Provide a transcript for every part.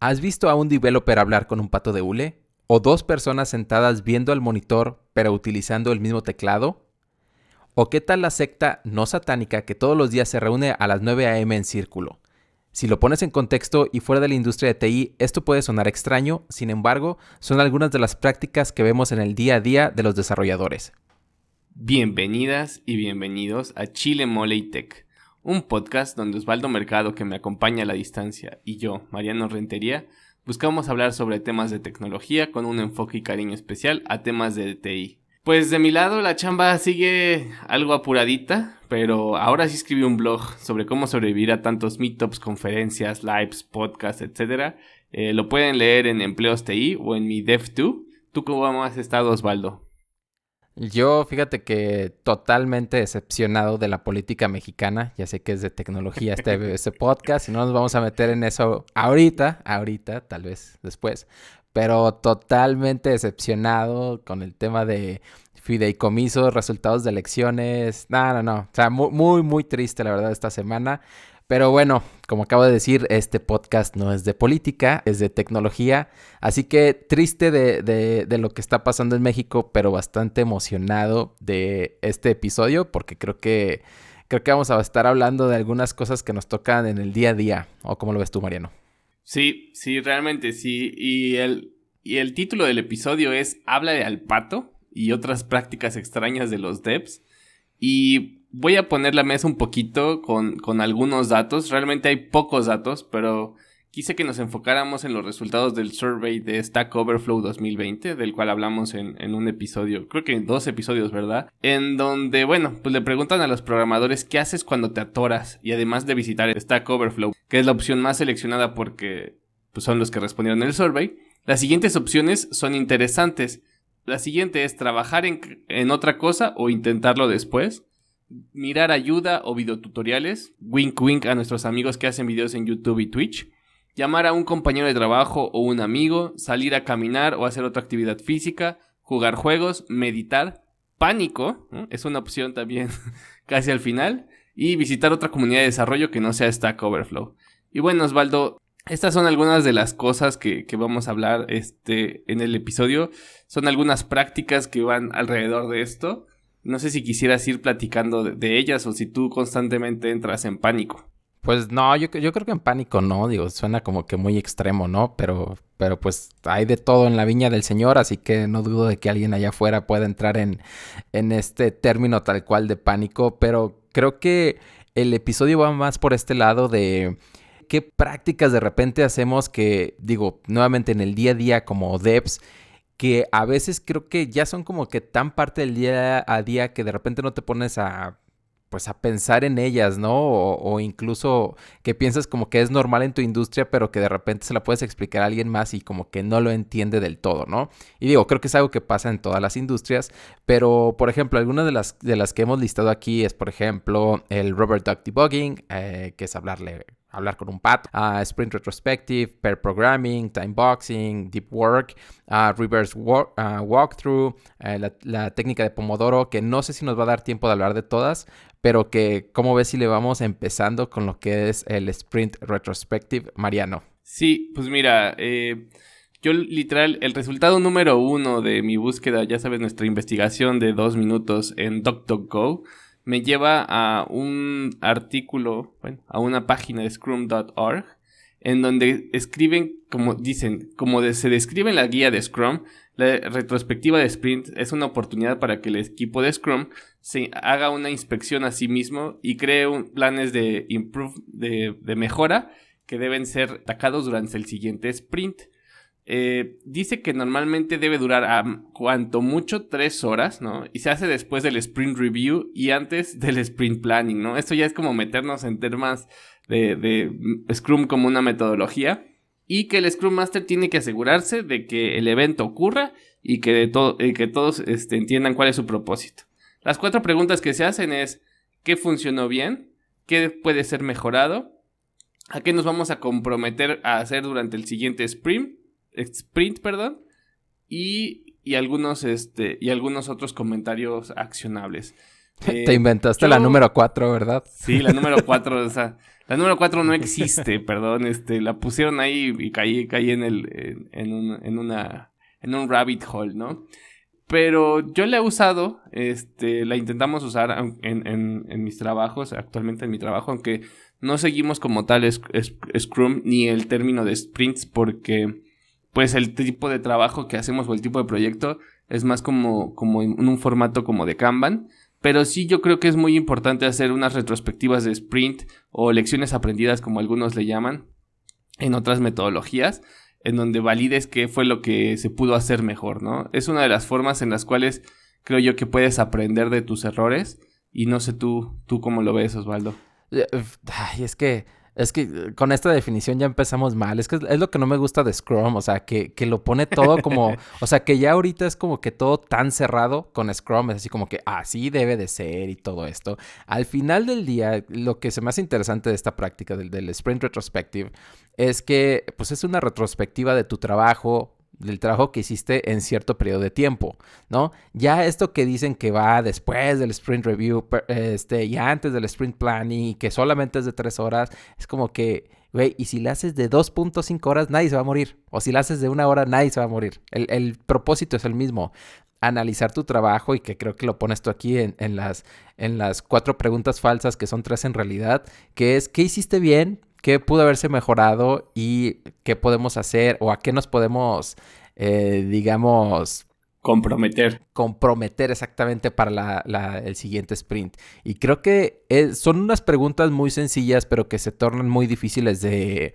¿Has visto a un developer hablar con un pato de hule? ¿O dos personas sentadas viendo al monitor pero utilizando el mismo teclado? ¿O qué tal la secta no satánica que todos los días se reúne a las 9 a.m. en círculo? Si lo pones en contexto y fuera de la industria de TI, esto puede sonar extraño, sin embargo, son algunas de las prácticas que vemos en el día a día de los desarrolladores. Bienvenidas y bienvenidos a Chile Mole Tech, un podcast donde Osvaldo Mercado, que me acompaña a la distancia, y yo, Mariano Rentería, buscamos hablar sobre temas de tecnología con un enfoque y cariño especial a temas de TI. Pues de mi lado la chamba sigue algo apuradita, pero ahora sí escribí un blog sobre cómo sobrevivir a tantos meetups, conferencias, lives, podcasts, etc. Eh, lo pueden leer en Empleos TI o en mi Dev2. ¿Tú cómo has estado, Osvaldo? Yo, fíjate que totalmente decepcionado de la política mexicana. Ya sé que es de tecnología este, este podcast y no nos vamos a meter en eso ahorita, ahorita, tal vez después pero totalmente decepcionado con el tema de fideicomisos, resultados de elecciones. No, no, no. O sea, muy, muy, triste, la verdad, esta semana. Pero bueno, como acabo de decir, este podcast no es de política, es de tecnología. Así que triste de, de, lo que está pasando en México, pero bastante emocionado de este episodio, porque creo que, creo que vamos a estar hablando de algunas cosas que nos tocan en el día a día. ¿O cómo lo ves tú, Mariano? Sí, sí, realmente sí. Y el, y el título del episodio es Habla de al pato y otras prácticas extrañas de los devs. Y voy a poner la mesa un poquito con, con algunos datos. Realmente hay pocos datos, pero quise que nos enfocáramos en los resultados del survey de Stack Overflow 2020, del cual hablamos en, en, un episodio, creo que en dos episodios, ¿verdad? En donde, bueno, pues le preguntan a los programadores qué haces cuando te atoras y además de visitar Stack Overflow, que es la opción más seleccionada porque pues, son los que respondieron el survey. Las siguientes opciones son interesantes. La siguiente es trabajar en, en otra cosa o intentarlo después mirar ayuda o videotutoriales, wink wink a nuestros amigos que hacen videos en YouTube y Twitch, llamar a un compañero de trabajo o un amigo, salir a caminar o hacer otra actividad física, jugar juegos, meditar, pánico, es una opción también casi al final, y visitar otra comunidad de desarrollo que no sea Stack Overflow. Y bueno, Osvaldo, estas son algunas de las cosas que, vamos a hablar este, en el episodio. Son algunas prácticas que van alrededor de esto. No sé si quisieras ir platicando de ellas o si tú constantemente entras en pánico. Pues no, yo, creo que en pánico no, digo, suena como que muy extremo, ¿no? Pero, pero pues hay de todo en la viña del Señor, así que no dudo de que alguien allá afuera pueda entrar en, en este término tal cual de pánico, pero creo que el episodio va más por este lado de qué prácticas de repente hacemos que, digo, nuevamente en el día a día como devs, que a veces creo que ya son como que tan parte del día a día que de repente no te pones a pues a pensar en ellas, ¿no? O, incluso que piensas como que es normal en tu industria, pero que de repente se la puedes explicar a alguien más y como que no lo entiende del todo, ¿no? Y digo, creo que es algo que pasa en todas las industrias, pero por ejemplo, algunas de las, de las que hemos listado aquí es, por ejemplo, el Robert Duck Debugging, eh, que es hablarle hablar con un pat, uh, sprint retrospective, pair programming, time boxing, deep work, uh, reverse uh, walkthrough, eh, la, técnica de Pomodoro, que no sé si nos va a dar tiempo de hablar de todas, pero que, ¿cómo ves si le vamos empezando con lo que es el sprint retrospective, Mariano? Sí, pues mira, eh, yo literal, el resultado número uno de mi búsqueda, ya sabes, nuestra investigación de dos minutos en DuckDuckGo, me lleva a un artículo, bueno, a una página de scrum.org, en donde escriben, como dicen, como se describe en la guía de Scrum, la retrospectiva de sprint es una oportunidad para que el equipo de Scrum se haga una inspección a sí mismo y cree planes de, improve, de, de mejora que deben ser atacados durante el siguiente sprint. Eh, dice que normalmente debe durar a cuanto mucho tres horas, ¿no? Y se hace después del sprint review y antes del sprint planning, ¿no? Esto ya es como meternos en temas de, Scrum como una metodología. Y que el Scrum Master tiene que asegurarse de que el evento ocurra y que, que todos este, entiendan cuál es su propósito. Las cuatro preguntas que se hacen es, ¿qué funcionó bien? ¿Qué puede ser mejorado? ¿A qué nos vamos a comprometer a hacer durante el siguiente sprint? Sprint, perdón, y, y, algunos, este, y algunos otros comentarios accionables. Te inventaste la número 4, ¿verdad? Sí, la número 4, o sea, la número 4 no existe, perdón, este, la pusieron ahí y caí, caí en el, en, un, en una, en un rabbit hole, ¿no? Pero yo la he usado, este, la intentamos usar en, en, en mis trabajos, actualmente en mi trabajo, aunque no seguimos como tal Scrum ni el término de sprints porque pues el tipo de trabajo que hacemos o el tipo de proyecto es más como, como en un formato como de Kanban. Pero sí yo creo que es muy importante hacer unas retrospectivas de sprint o lecciones aprendidas como algunos le llaman en otras metodologías en donde valides qué fue lo que se pudo hacer mejor, ¿no? Es una de las formas en las cuales creo yo que puedes aprender de tus errores y no sé tú, tú cómo lo ves, Osvaldo. Ay, es que es que eh, con esta definición ya empezamos mal. Es que es lo que no me gusta de Scrum. O sea, que, que lo pone todo como. o sea, que ya ahorita es como que todo tan cerrado con Scrum. Es así como que así debe de ser y todo esto. Al final del día, lo que se me hace interesante de esta práctica del, del Sprint Retrospective es que, pues, es una retrospectiva de tu trabajo, del trabajo que hiciste en cierto periodo de tiempo, ¿no? Ya esto que dicen que va después del sprint review, este, y antes del sprint planning, que solamente es de tres horas, es como que, güey, y si le haces de 2.5 horas, nadie se va a morir. O si le haces de una hora, nadie se va a morir. El, propósito es el mismo. Analizar tu trabajo y que creo que lo pones tú aquí en, en, las, en las cuatro preguntas falsas, que son tres en realidad, que es, ¿qué hiciste bien? Qué pudo haberse mejorado y qué podemos hacer o a qué nos podemos, eh, digamos... Comprometer. Comprometer exactamente para el siguiente sprint. Y creo que son unas preguntas muy sencillas, pero que se tornan muy difíciles de,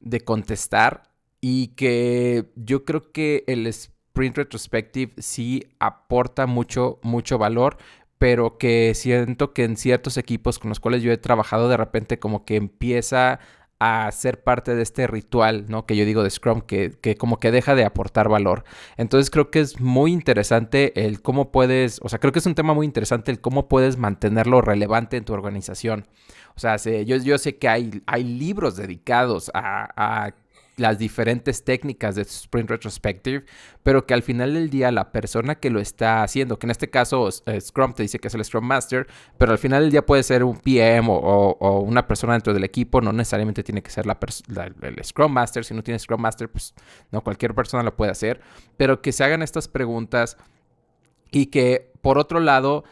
de contestar. Y que yo creo que el sprint retrospective sí aporta mucho, mucho valor, pero que siento que en ciertos equipos con los cuales yo he trabajado de repente como que empieza a ser parte de este ritual, ¿no? Que yo digo de Scrum, que, que, como que deja de aportar valor. Entonces creo que es muy interesante el cómo puedes, o sea, creo que es un tema muy interesante el cómo puedes mantenerlo relevante en tu organización. O sea, yo, yo sé que hay, hay libros dedicados a, a las diferentes técnicas de Sprint Retrospective, pero que al final del día la persona que lo está haciendo, que en este caso eh, Scrum te dice que es el Scrum Master, pero al final del día puede ser un PM o, una persona dentro del equipo, no necesariamente tiene que ser la, el Scrum Master, si no tienes Scrum Master, pues no cualquier persona lo puede hacer, pero que se hagan estas preguntas y que por otro lado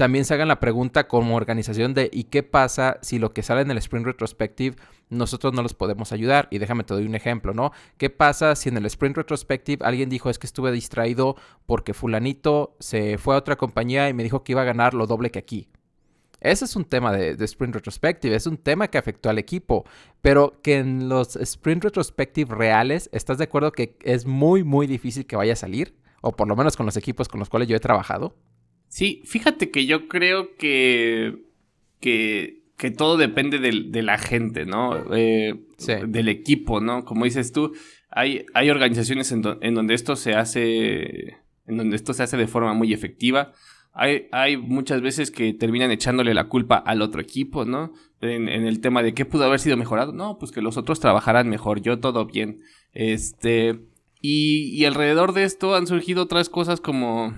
también se hagan la pregunta como organización de ¿y qué pasa si lo que sale en el Sprint Retrospective nosotros no los podemos ayudar? Y déjame te doy un ejemplo, ¿no? ¿Qué pasa si en el Sprint Retrospective alguien dijo es que estuve distraído porque fulanito se fue a otra compañía y me dijo que iba a ganar lo doble que aquí? Ese es un tema de, Sprint Retrospective, es un tema que afectó al equipo, pero que en los Sprint Retrospective reales, ¿estás de acuerdo que es muy, muy difícil que vaya a salir? O por lo menos con los equipos con los cuales yo he trabajado. Sí, fíjate que yo creo que, que, que todo depende de la gente, ¿no? Eh, del equipo, ¿no? Como dices tú, hay, hay organizaciones en, donde esto se hace, en donde esto se hace de forma muy efectiva. Hay, hay, muchas veces que terminan echándole la culpa al otro equipo, ¿no? En, en, el tema de qué pudo haber sido mejorado. No, pues que los otros trabajarán mejor, yo todo bien. Este. Y, y alrededor de esto han surgido otras cosas como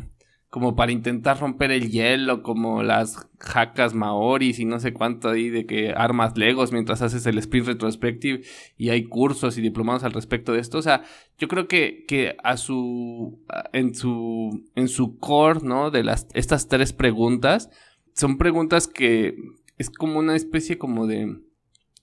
como para intentar romper el hielo, como las jacas maoris y no sé cuánto ahí de que armas legos mientras haces el sprint retrospective y hay cursos y diplomados al respecto de esto. O sea, yo creo que, que a su, en su, en su core, ¿no? De las, estas tres preguntas, son preguntas que es como una especie como de,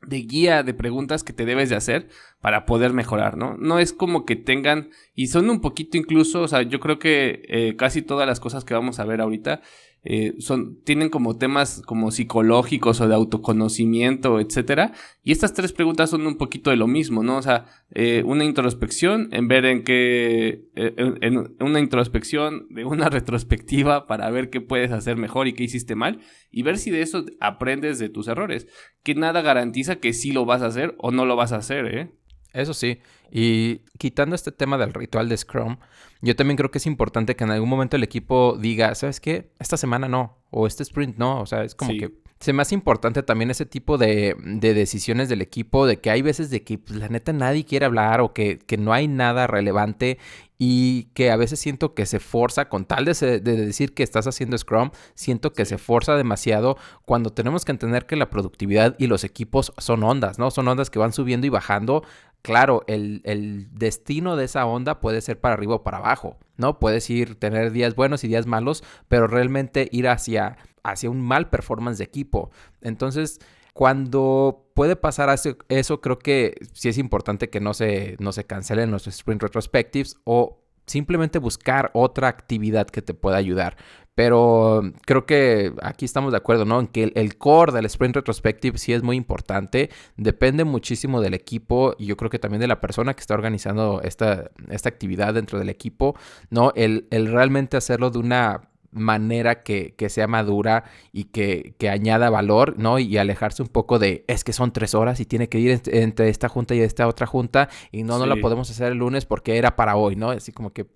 de guía de preguntas que te debes de hacer para poder mejorar, ¿no? No es como que tengan, y son un poquito incluso, o sea, yo creo que eh, casi todas las cosas que vamos a ver ahorita eh, son, tienen como temas como psicológicos o de autoconocimiento, etcétera. Y estas tres preguntas son un poquito de lo mismo, ¿no? O sea, eh, una introspección en ver en qué, eh, en una introspección de una retrospectiva para ver qué puedes hacer mejor y qué hiciste mal y ver si de eso aprendes de tus errores. Que nada garantiza que sí lo vas a hacer o no lo vas a hacer, ¿eh? Eso sí, y quitando este tema del ritual de Scrum, yo también creo que es importante que en algún momento el equipo diga, ¿sabes qué? Esta semana no, o este sprint no, o sea, es como que se me hace importante también ese tipo de, decisiones del equipo, de que hay veces de que pues, la neta nadie quiere hablar o que, que no hay nada relevante y que a veces siento que se forza, con tal de, decir que estás haciendo Scrum, siento que se forza demasiado cuando tenemos que entender que la productividad y los equipos son ondas, ¿no? Son ondas que van subiendo y bajando. Claro, el, el destino de esa onda puede ser para arriba o para abajo, ¿no? Puedes ir, tener días buenos y días malos, pero realmente ir hacia, hacia un mal performance de equipo. Entonces, cuando puede pasar eso, creo que sí es importante que no se, no se cancelen los sprint retrospectives o simplemente buscar otra actividad que te pueda ayudar. Pero creo que aquí estamos de acuerdo, ¿no? En que el, core del sprint retrospective sí es muy importante. Depende muchísimo del equipo y yo creo que también de la persona que está organizando esta, esta actividad dentro del equipo, ¿no? El, el realmente hacerlo de una manera que, sea madura y que, añada valor, ¿no? Y alejarse un poco de, es que son tres horas y tiene que ir entre, esta junta y esta otra junta y no, no la podemos hacer el lunes porque era para hoy, ¿no? Así como que,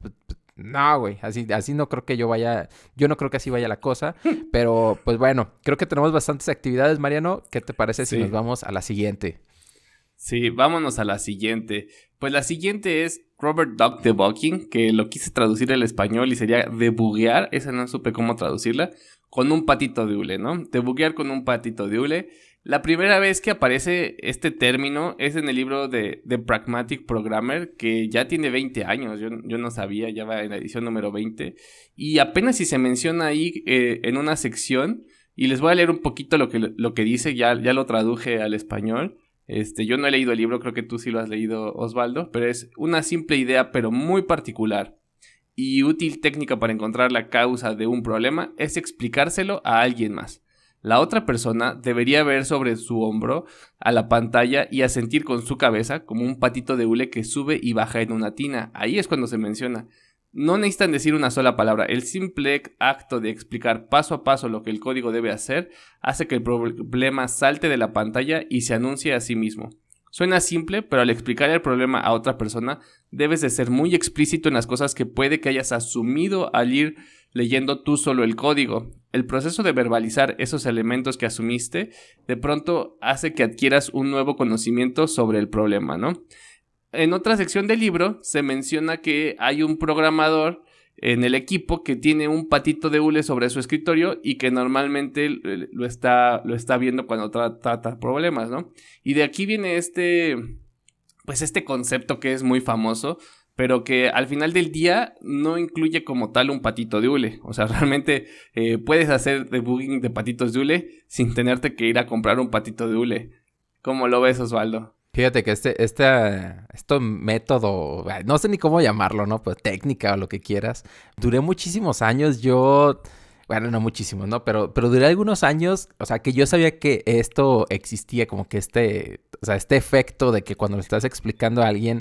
no, güey, así, así no creo que yo vaya, yo no creo que así vaya la cosa, pero pues bueno, creo que tenemos bastantes actividades, Mariano. ¿Qué te parece si nos vamos a la siguiente? Sí, vámonos a la siguiente. Pues la siguiente es Robert Duck Debugging, que lo quise traducir al español y sería debuguear, esa no supe cómo traducirla, con un patito de hule, ¿no? Debuguear con un patito de hule. La primera vez que aparece este término es en el libro de The Pragmatic Programmer, que ya tiene 20 años, yo, no sabía, ya va en la edición número 20, y apenas si se menciona ahí eh, en una sección, y les voy a leer un poquito lo que, lo que dice, ya, ya lo traduje al español. Este, yo no he leído el libro, creo que tú sí lo has leído, Osvaldo, pero es una simple idea, pero muy particular y útil técnica para encontrar la causa de un problema es explicárselo a alguien más. La otra persona debería ver sobre su hombro a la pantalla y asentir con su cabeza como un patito de hule que sube y baja en una tina. Ahí es cuando se menciona. No necesitan decir una sola palabra. El simple acto de explicar paso a paso lo que el código debe hacer hace que el problema salte de la pantalla y se anuncie a sí mismo. Suena simple, pero al explicar el problema a otra persona, debes de ser muy explícito en las cosas que puede que hayas asumido al ir leyendo tú solo el código. El proceso de verbalizar esos elementos que asumiste de pronto hace que adquieras un nuevo conocimiento sobre el problema, ¿no? en otra sección del libro se menciona que hay un programador en el equipo que tiene un patito de hule sobre su escritorio y que normalmente lo está, lo está viendo cuando trata problemas, ¿no? Y de aquí viene este, pues este concepto que es muy famoso, pero que al final del día no incluye como tal un patito de hule. O sea, realmente eh, puedes hacer debugging de patitos de hule sin tenerte que ir a comprar un patito de hule. ¿Cómo lo ves, Osvaldo? Fíjate que este, este, este método, no sé ni cómo llamarlo, ¿no? Pues técnica o lo que quieras. Duré muchísimos años, yo, bueno, no muchísimos, ¿no? Pero, pero duré algunos años, o sea, que yo sabía que esto existía, como que este, o sea, este efecto de que cuando le estás explicando a alguien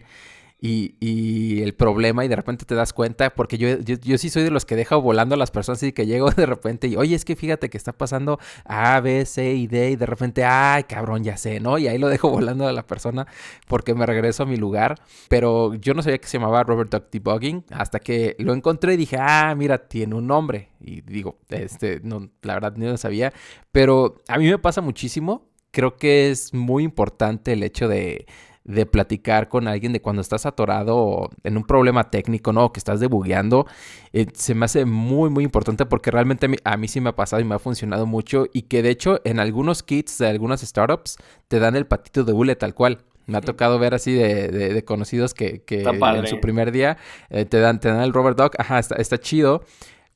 y, el problema y de repente te das cuenta, porque yo, yo, sí soy de los que dejo volando a las personas y que llego de repente y, oye, es que fíjate que está pasando A, B, C y D y de repente, ay, cabrón, ya sé, ¿no? Y ahí lo dejo volando a la persona porque me regreso a mi lugar. Pero yo no sabía que se llamaba Robert Duck Debugging hasta que lo encontré y dije, ah, mira, tiene un nombre. Y digo, este, no, la verdad no lo sabía, pero a mí me pasa muchísimo. Creo que es muy importante el hecho de de platicar con alguien de cuando estás atorado en un problema técnico, ¿no? Que estás debugueando, eh, se me hace muy, muy importante porque realmente a mí, sí me ha pasado y me ha funcionado mucho y que de hecho en algunos kits de algunas startups te dan el patito de bule tal cual. Me ha tocado ver así de, conocidos que, en su primer día eh, te, dan, te dan el Robert Dog, ajá, está, está chido,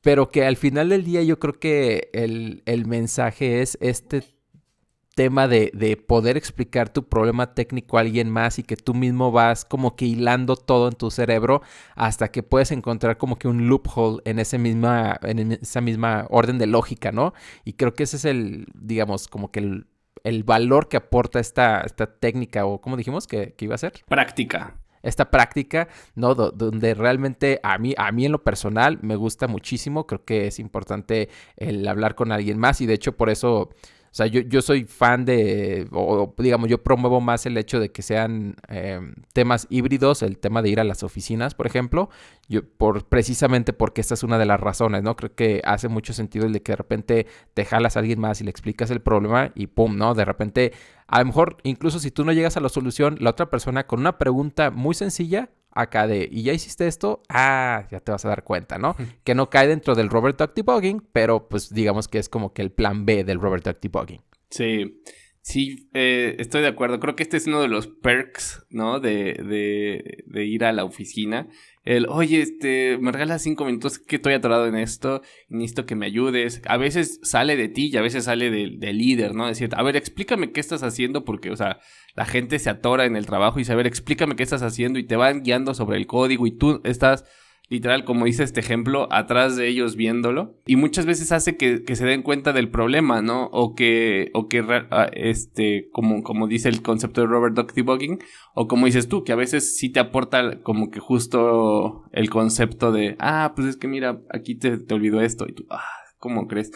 pero que al final del día yo creo que el, el mensaje es este tema de, de, poder explicar tu problema técnico a alguien más y que tú mismo vas como que hilando todo en tu cerebro hasta que puedes encontrar como que un loophole en, ese misma, en esa misma orden de lógica, ¿no? Y creo que ese es el, digamos, como que el, el valor que aporta esta, esta técnica o, como dijimos, que, que iba a ser? Práctica esta práctica, ¿no? donde realmente a mí, a mí en lo personal me gusta muchísimo, creo que es importante el hablar con alguien más y de hecho por eso O sea, yo, yo soy fan de, o digamos, yo promuevo más el hecho de que sean em, temas híbridos, el tema de ir a las oficinas, por ejemplo, yo, por, precisamente porque esta es una de las razones, ¿no? Creo que hace mucho sentido el de que de repente te jalas a alguien más y le explicas el problema y pum, ¿no? De repente, a lo mejor, incluso si tú no llegas a la solución, la otra persona con una pregunta muy sencilla acá de, ¿y ya hiciste esto? Ah, ya te vas a dar cuenta, ¿no? que no cae dentro del Robert Duck Debugging, pero pues digamos que es como que el plan B del Robert Duck Debugging. Sí, sí, eh, estoy de acuerdo. Creo que este es uno de los perks, ¿no? De, de, de ir a la oficina el, oye, este, me regalas cinco minutos que estoy atorado en esto, necesito que me ayudes. A veces sale de ti y a veces sale del líder, ¿no? Decir, a ver, explícame qué estás haciendo porque, o sea, la gente se atora en el trabajo y dice, a ver, explícame qué estás haciendo y te van guiando sobre el código y tú estás literal, como dice este ejemplo, atrás de ellos viéndolo. Y muchas veces hace que, se den cuenta del problema, ¿no? O que, o que, ah, este, como, como dice el concepto de Robert Duck Debugging, o como dices tú, que a veces sí te aporta como que justo el concepto de, ah, pues es que mira, aquí te, te olvidó esto, y tú, ah, ¿cómo crees?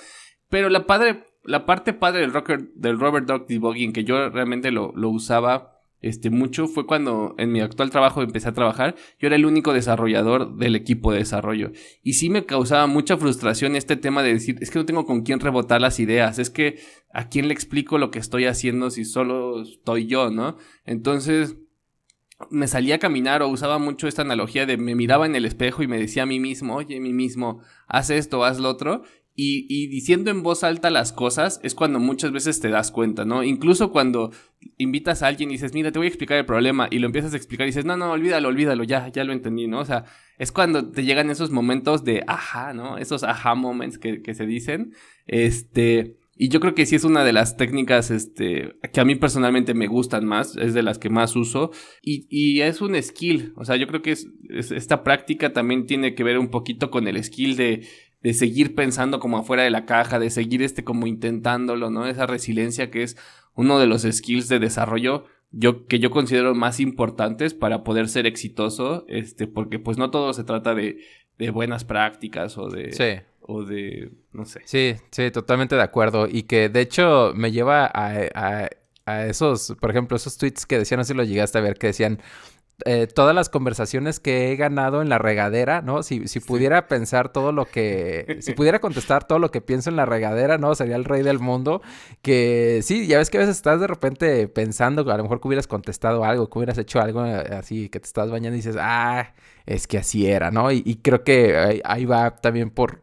Pero la padre, la parte padre del, rocker, del Robert Duck Debugging, que yo realmente lo, lo usaba este, mucho fue cuando en mi actual trabajo empecé a trabajar, yo era el único desarrollador del equipo de desarrollo. Y sí me causaba mucha frustración este tema de decir, es que no tengo con quién rebotar las ideas, es que a quién le explico lo que estoy haciendo si solo estoy yo, ¿no? Entonces me salía a caminar o usaba mucho esta analogía de me miraba en el espejo y me decía a mí mismo, oye, a mí mismo, haz esto, haz lo otro, y, diciendo en voz alta las cosas es cuando muchas veces te das cuenta, ¿no? Incluso cuando invitas a alguien y dices, mira, te voy a explicar el problema y lo empiezas a explicar y dices, no, no, olvídalo, olvídalo, ya, ya lo entendí, ¿no? O sea, es cuando te llegan esos momentos de ajá, ¿no? Esos ajá moments que, que se dicen, este... Y yo creo que sí es una de las técnicas este, que a mí personalmente me gustan más, es de las que más uso. Y, y es un skill, o sea, yo creo que es, esta práctica también tiene que ver un poquito con el skill de de seguir pensando como afuera de la caja, de seguir este como intentándolo, ¿no? Esa resiliencia que es uno de los skills de desarrollo yo, que yo considero más importantes para poder ser exitoso, este, porque pues no todo se trata de, de buenas prácticas o de... Sí. O de, no sé. Sí, sí, totalmente de acuerdo. Y que de hecho me lleva a, a, a esos, por ejemplo, esos tweets que decían, no sé si lo llegaste a ver, que decían, eh, todas las conversaciones que he ganado en la regadera, ¿no? Si, si pudiera pensar todo lo que, si pudiera contestar todo lo que pienso en la regadera, ¿no? Sería el rey del mundo. Que sí, ya ves que a veces estás de repente pensando, a lo mejor que hubieras contestado algo, que hubieras hecho algo eh, así, que te estás bañando y dices, ah, es que así era, ¿no? Y, creo que ahí, va también por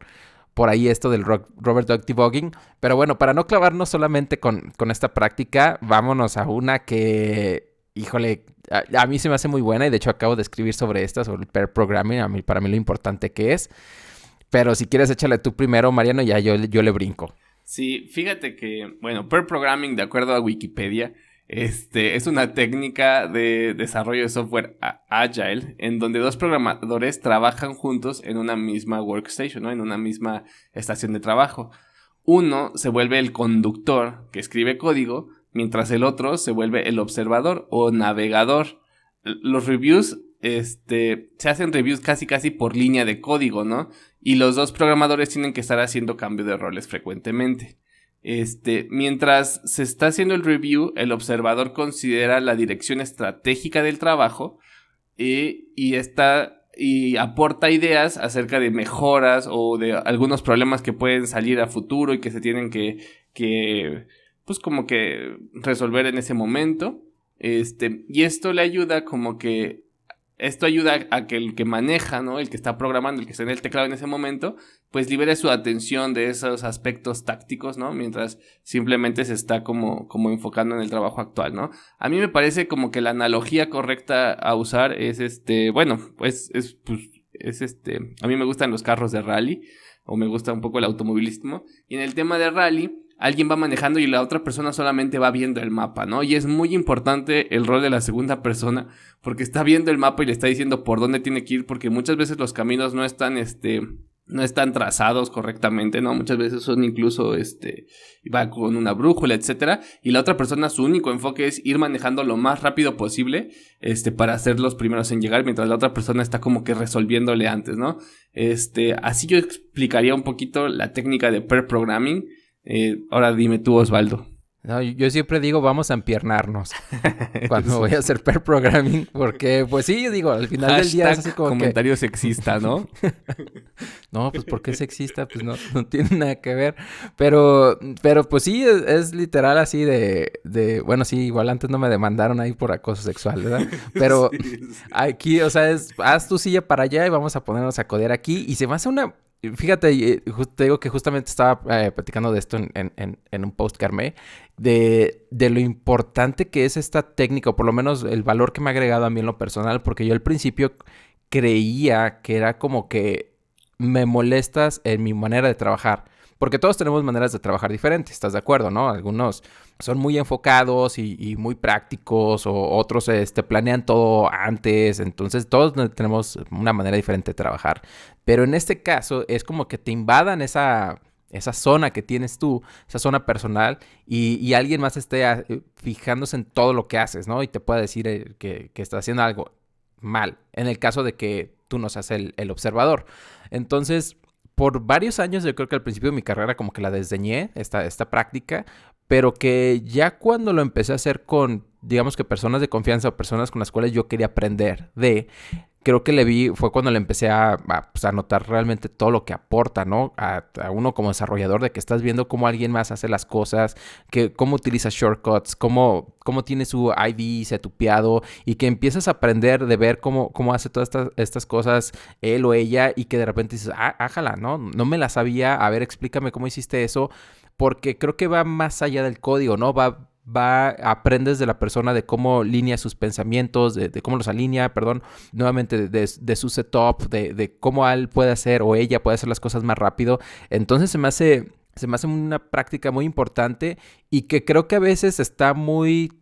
por ahí esto del Robert Duck Debugging. Pero bueno, para no clavarnos solamente con, con, esta práctica, vámonos a una que, híjole, a, mí se me hace muy buena y de hecho acabo de escribir sobre esta, sobre el pair programming, a mí, para mí lo importante que es. Pero si quieres échale tú primero, Mariano, ya yo, yo le brinco. Sí, fíjate que, bueno, pair programming, de acuerdo a Wikipedia, este, es una técnica de desarrollo de software agile en donde dos programadores trabajan juntos en una misma workstation, ¿no? En una misma estación de trabajo. Uno se vuelve el conductor que escribe código mientras el otro se vuelve el observador o navegador. Los reviews, este, se hacen reviews casi casi por línea de código, ¿no? Y los dos programadores tienen que estar haciendo cambio de roles frecuentemente. Este, mientras se está haciendo el review, el observador considera la dirección estratégica del trabajo y, y está y aporta ideas acerca de mejoras o de algunos problemas que pueden salir a futuro y que se tienen que, que pues como que resolver en ese momento. Este, y esto le ayuda como que esto ayuda a que el que maneja, ¿no? El que está programando, el que está en el teclado en ese momento, pues libere su atención de esos aspectos tácticos, ¿no? Mientras simplemente se está como, como enfocando en el trabajo actual, ¿no? A mí me parece como que la analogía correcta a usar es este, bueno, pues es, pues, es este, a mí me gustan los carros de rally, o me gusta un poco el automovilismo, y en el tema de rally, alguien va manejando y la otra persona solamente va viendo el mapa, ¿no? Y es muy importante el rol de la segunda persona porque está viendo el mapa y le está diciendo por dónde tiene que ir porque muchas veces los caminos no están, este, no están trazados correctamente, ¿no? Muchas veces son incluso, este, va con una brújula, etcétera, y la otra persona su único enfoque es ir manejando lo más rápido posible, este, para ser los primeros en llegar, mientras la otra persona está como que resolviéndole antes, ¿no? Este, así yo explicaría un poquito la técnica de pair programming, Eh, ahora dime tú, Osvaldo. No, yo siempre digo vamos a empiernarnos cuando voy a hacer pair programming, porque pues sí, digo, al final del día es así como comentario sexista, ¿no? no, pues porque sexista, pues no, no tiene nada que ver, pero, pero pues sí, es, literal así de, de, bueno, sí, igual antes no me demandaron ahí por acoso sexual, ¿verdad? Pero aquí, o sea, es, haz tu silla para allá y vamos a ponernos a codear aquí y se me hace una, Fíjate, eh, te digo que justamente estaba eh, platicando de esto en, un post que armé, de, de, lo importante que es esta técnica, o por lo menos el valor que me ha agregado a mí en lo personal, porque yo al principio creía que era como que me molestas en mi manera de trabajar. Porque todos tenemos maneras de trabajar diferentes, ¿estás de acuerdo, no? Algunos son muy enfocados y, muy prácticos, o otros este, planean todo antes, entonces todos tenemos una manera diferente de trabajar. Pero en este caso es como que te invadan esa, esa zona que tienes tú, esa zona personal, y, alguien más esté ah, eh, fijándose en todo lo que haces, ¿no? Y te pueda decir eh, que, que estás haciendo algo mal, en el caso de que tú no seas el observador. Entonces, por varios años, yo creo que al principio de mi carrera como que la desdeñé, esta, esta práctica, pero que ya cuando lo empecé a hacer con, digamos que personas de confianza o personas con las cuales yo quería aprender de, creo que le vi, fue cuando le empecé a, pues, a, notar realmente todo lo que aporta, ¿no? A, uno como desarrollador, de que estás viendo cómo alguien más hace las cosas, que cómo utiliza shortcuts, cómo, cómo tiene su ID setupeado y que empiezas a aprender de ver cómo, cómo hace todas estas, estas cosas él o ella y que de repente dices, ah, ájala, ¿no? No me la sabía, a ver, explícame cómo hiciste eso, porque creo que va más allá del código, ¿no? Va va, aprendes de la persona de cómo línea sus pensamientos, de, cómo los alinea, perdón, nuevamente de, su setup, de, cómo él puede hacer o ella puede hacer las cosas más rápido. Entonces se me hace, se me hace una práctica muy importante y que creo que a veces está muy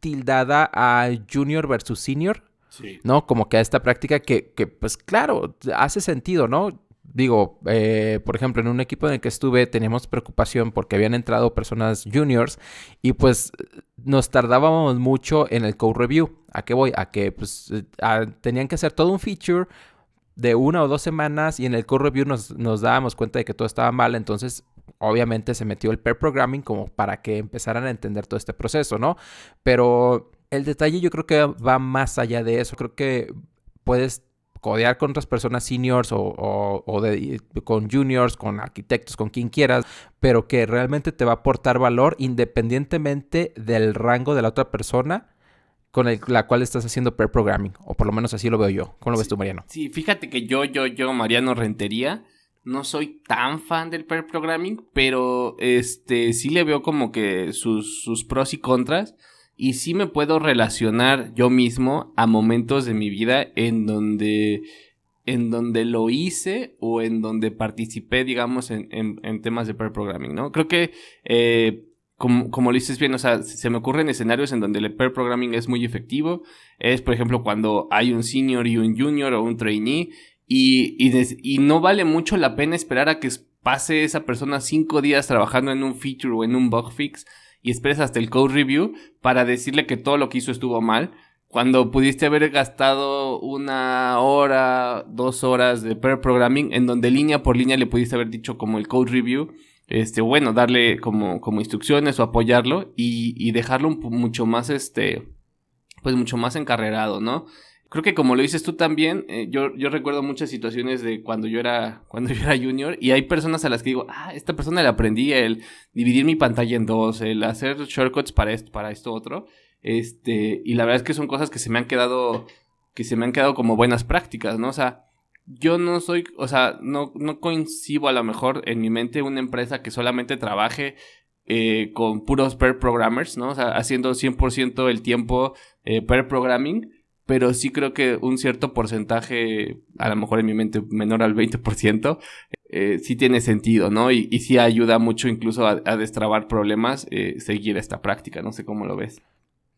tildada a junior versus senior. Sí. ¿No? Como que a esta práctica que, que, pues claro, hace sentido, ¿no? Digo, eh, por ejemplo, en un equipo en el que estuve teníamos preocupación porque habían entrado personas juniors y pues nos tardábamos mucho en el code review. ¿A qué voy? A que pues tenían que hacer todo un feature de una o dos semanas y en el code review nos, nos dábamos cuenta de que todo estaba mal, entonces obviamente se metió el pair programming como para que empezaran a entender todo este proceso, ¿no? Pero el detalle yo creo que va más allá de eso, creo que puedes codear con otras personas seniors o, con juniors, con arquitectos, con quien quieras, pero que realmente te va a aportar valor independientemente del rango de la otra persona con la cual estás haciendo pair programming, o por lo menos así lo veo yo. ¿Cómo lo ves tú, Mariano? Sí, fíjate que yo, yo, yo, Mariano Rentería, no soy tan fan del pair programming, pero este sí le veo como que sus, sus pros y contras y sí me puedo relacionar yo mismo a momentos de mi vida en donde en donde lo hice o en donde participé, digamos, en, en, temas de pair programming, ¿no? Creo que, eh, como, como lo dices bien, o sea, se me ocurren escenarios en donde el pair programming es muy efectivo. Es, por ejemplo, cuando hay un senior y un junior o un trainee y, y, y no vale mucho la pena esperar a que pase esa persona cinco días trabajando en un feature o en un bug fix y esperes hasta el code review para decirle que todo lo que hizo estuvo mal. Cuando pudiste haber gastado una hora, dos horas de pair programming, en donde línea por línea le pudiste haber dicho como el code review, este, bueno, darle como, como instrucciones o apoyarlo y, y dejarlo mucho más, este, pues mucho más encarrerado, ¿no? Creo que como lo dices tú también, eh, yo, yo recuerdo muchas situaciones de cuando yo era, cuando yo era junior, y hay personas a las que digo, ah, esta persona le aprendí el dividir mi pantalla en dos, el hacer shortcuts para esto, para esto otro. Este, y la verdad es que son cosas que se me han quedado, que se me han quedado como buenas prácticas, ¿no? O sea, yo no soy, o sea, no, no coincido a lo mejor en mi mente una empresa que solamente trabaje eh, con puros pair programmers, ¿no? O sea, haciendo 100% el tiempo eh, pair programming pero sí creo que un cierto porcentaje, a lo mejor en mi mente menor al 20%, eh, sí tiene sentido, ¿no? Y, y sí ayuda mucho incluso a, destrabar problemas eh, seguir esta práctica, no sé cómo lo ves.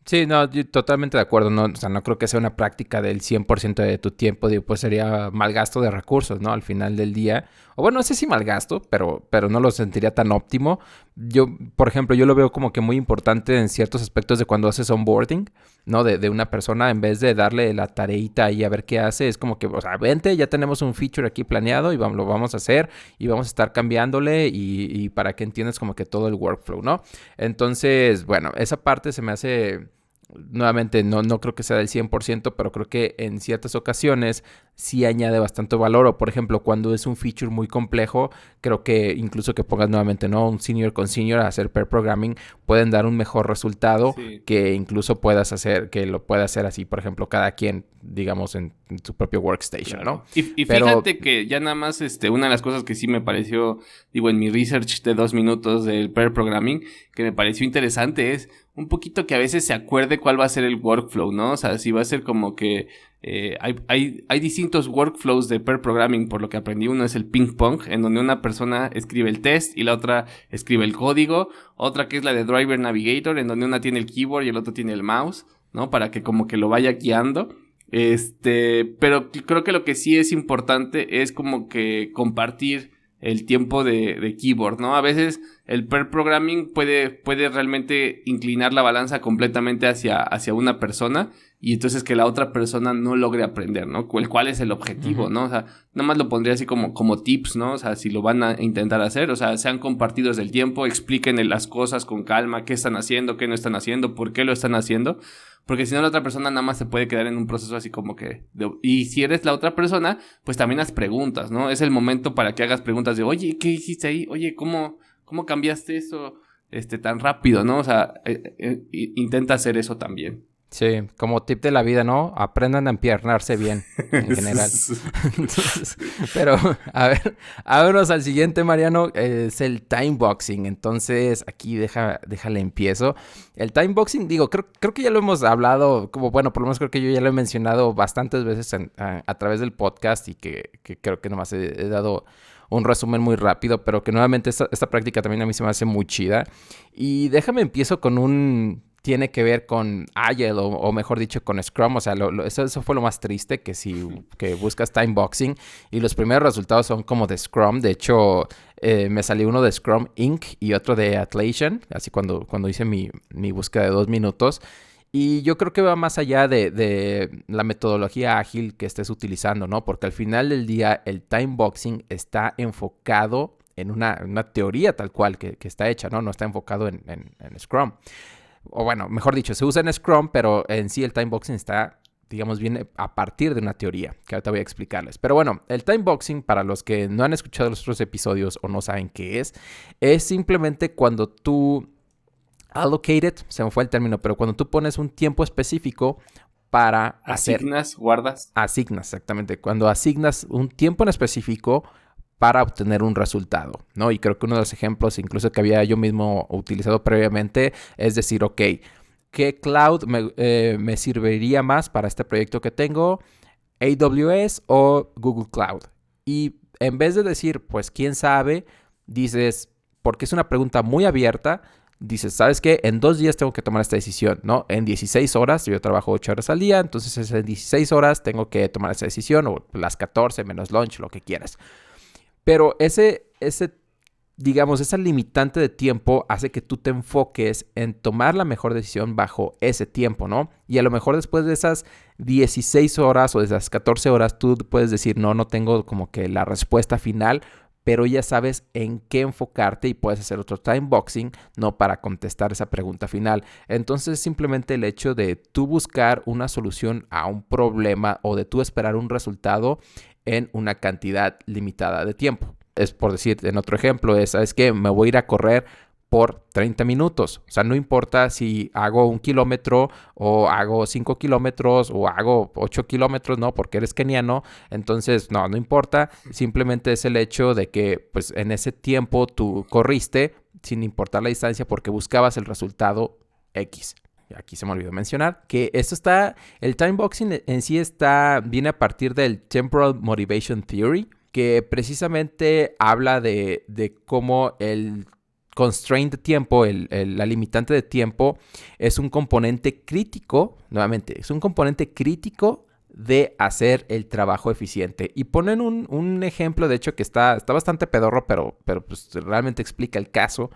Sí, no, totalmente de acuerdo. No, o sea, no creo que sea una práctica del 100% de tu tiempo. Pues sería mal gasto de recursos, ¿no? Al final del día. O bueno, no sé si mal gasto, pero, pero no lo sentiría tan óptimo. Yo, por ejemplo, yo lo veo como que muy importante en ciertos aspectos de cuando haces onboarding, ¿no? De, una persona, en vez de darle la tareita ahí a ver qué hace, es como que, o sea, vente, ya tenemos un feature aquí planeado y lo vamos a hacer y vamos a estar cambiándole y, y para que entiendas como que todo el workflow, ¿no? Entonces, bueno, esa parte se me hace nuevamente no, no creo que sea del 100%, pero creo que en ciertas ocasiones sí añade bastante valor. O por ejemplo, cuando es un feature muy complejo, creo que incluso que pongas nuevamente ¿no? un senior con senior a hacer pair programming, pueden dar un mejor resultado que incluso puedas hacer, que lo pueda hacer así, por ejemplo, cada quien, digamos, en, su propio workstation, ¿no? Y, fíjate que ya nada más, este, una de las cosas que sí me pareció, digo, en mi research de dos minutos del pair programming, que me pareció interesante es un poquito que a veces se acuerde cuál va a ser el workflow, ¿no? O sea, si va a ser como que eh, hay, hay, hay, distintos workflows de pair programming, por lo que aprendí. Uno es el ping pong, en donde una persona escribe el test y la otra escribe el código. Otra que es la de driver navigator, en donde una tiene el keyboard y el otro tiene el mouse, ¿no? Para que como que lo vaya guiando. Este, pero creo que lo que sí es importante es como que compartir el tiempo de, keyboard, ¿no? A veces el pair programming puede, puede realmente inclinar la balanza completamente hacia, hacia una persona y entonces que la otra persona no logre aprender, ¿no? ¿Cuál, cuál es el objetivo, ¿no? O sea, nada más lo pondría así como, como tips, ¿no? O sea, si lo van a intentar hacer, o sea, sean compartidos del tiempo, expliquen las cosas con calma, qué están haciendo, qué no están haciendo, por qué lo están haciendo. Porque si no, la otra persona nada más se puede quedar en un proceso así como que... y si eres la otra persona, pues también las preguntas, ¿no? Es el momento para que hagas preguntas de, oye, ¿qué hiciste ahí? Oye, ¿cómo, cómo cambiaste eso este, tan rápido, ¿no? O sea, eh, eh, intenta hacer eso también. Sí, como tip de la vida, ¿no? Aprendan a empiernarse bien, en general. pero, a ver, vámonos al siguiente, Mariano, es el time boxing. Entonces, aquí deja, déjale empiezo. El time boxing, digo, creo, creo que ya lo hemos hablado, como bueno, por lo menos creo que yo ya lo he mencionado bastantes veces a, través del podcast y que, creo que nomás he, dado un resumen muy rápido, pero que nuevamente esta, esta práctica también a mí se me hace muy chida. Y déjame empiezo con un tiene que ver con Agile o, mejor dicho con Scrum. O sea, eso, fue lo más triste que si que buscas timeboxing y los primeros resultados son como de Scrum. De hecho, eh, me salió uno de Scrum Inc. y otro de Atlassian, así cuando, cuando hice mi, búsqueda de dos minutos. Y yo creo que va más allá de, la metodología ágil que estés utilizando, ¿no? Porque al final del día el timeboxing está enfocado en una, teoría tal cual que, está hecha, ¿no? No está enfocado en, en Scrum o bueno, mejor dicho, se usa en Scrum, pero en sí el timeboxing está, digamos, viene a partir de una teoría que ahorita voy a explicarles. Pero bueno, el timeboxing, para los que no han escuchado los otros episodios o no saben qué es, es simplemente cuando tú allocated, se me fue el término, pero cuando tú pones un tiempo específico para asignas, guardas. Asignas, exactamente. Cuando asignas un tiempo en específico para obtener un resultado, ¿no? Y creo que uno de los ejemplos, incluso que había yo mismo utilizado previamente, es decir, ok, ¿qué cloud me, eh, me serviría más para este proyecto que tengo? AWS o Google Cloud. Y en vez de decir, pues quién sabe, dices, porque es una pregunta muy abierta, dices, ¿sabes qué? En dos días tengo que tomar esta decisión, ¿no? En 16 horas, yo trabajo 8 horas al día, entonces en 16 horas tengo que tomar esa decisión, o las 14 menos lunch, lo que quieras. Pero ese, ese, digamos, esa limitante de tiempo hace que tú te enfoques en tomar la mejor decisión bajo ese tiempo, ¿no? Y a lo mejor después de esas 16 horas o de esas 14 horas, tú puedes decir, no, no tengo como que la respuesta final, pero ya sabes en qué enfocarte y puedes hacer otro time boxing, ¿no? Para contestar esa pregunta final. Entonces, simplemente el hecho de tú buscar una solución a un problema o de tú esperar un resultado en una cantidad limitada de tiempo. Es por decir, en otro ejemplo, es, ¿sabes? Me voy a ir a correr por 30 minutos. O sea, no importa si hago un kilómetro o hago 5 kilómetros o hago 8 kilómetros, ¿no? Porque eres keniano. Entonces, no, no importa. Simplemente es el hecho de que, pues, en ese tiempo tú corriste sin importar la distancia porque buscabas el resultado X aquí se me olvidó mencionar, que esto está, el timeboxing en sí está, viene a partir del Temporal Motivation Theory, que precisamente habla de, cómo el constraint de tiempo, la limitante de tiempo, es un componente crítico, nuevamente, es un componente crítico de hacer el trabajo eficiente. Y ponen un, ejemplo, de hecho, que está, está bastante pedorro, pero, pero pues realmente explica el caso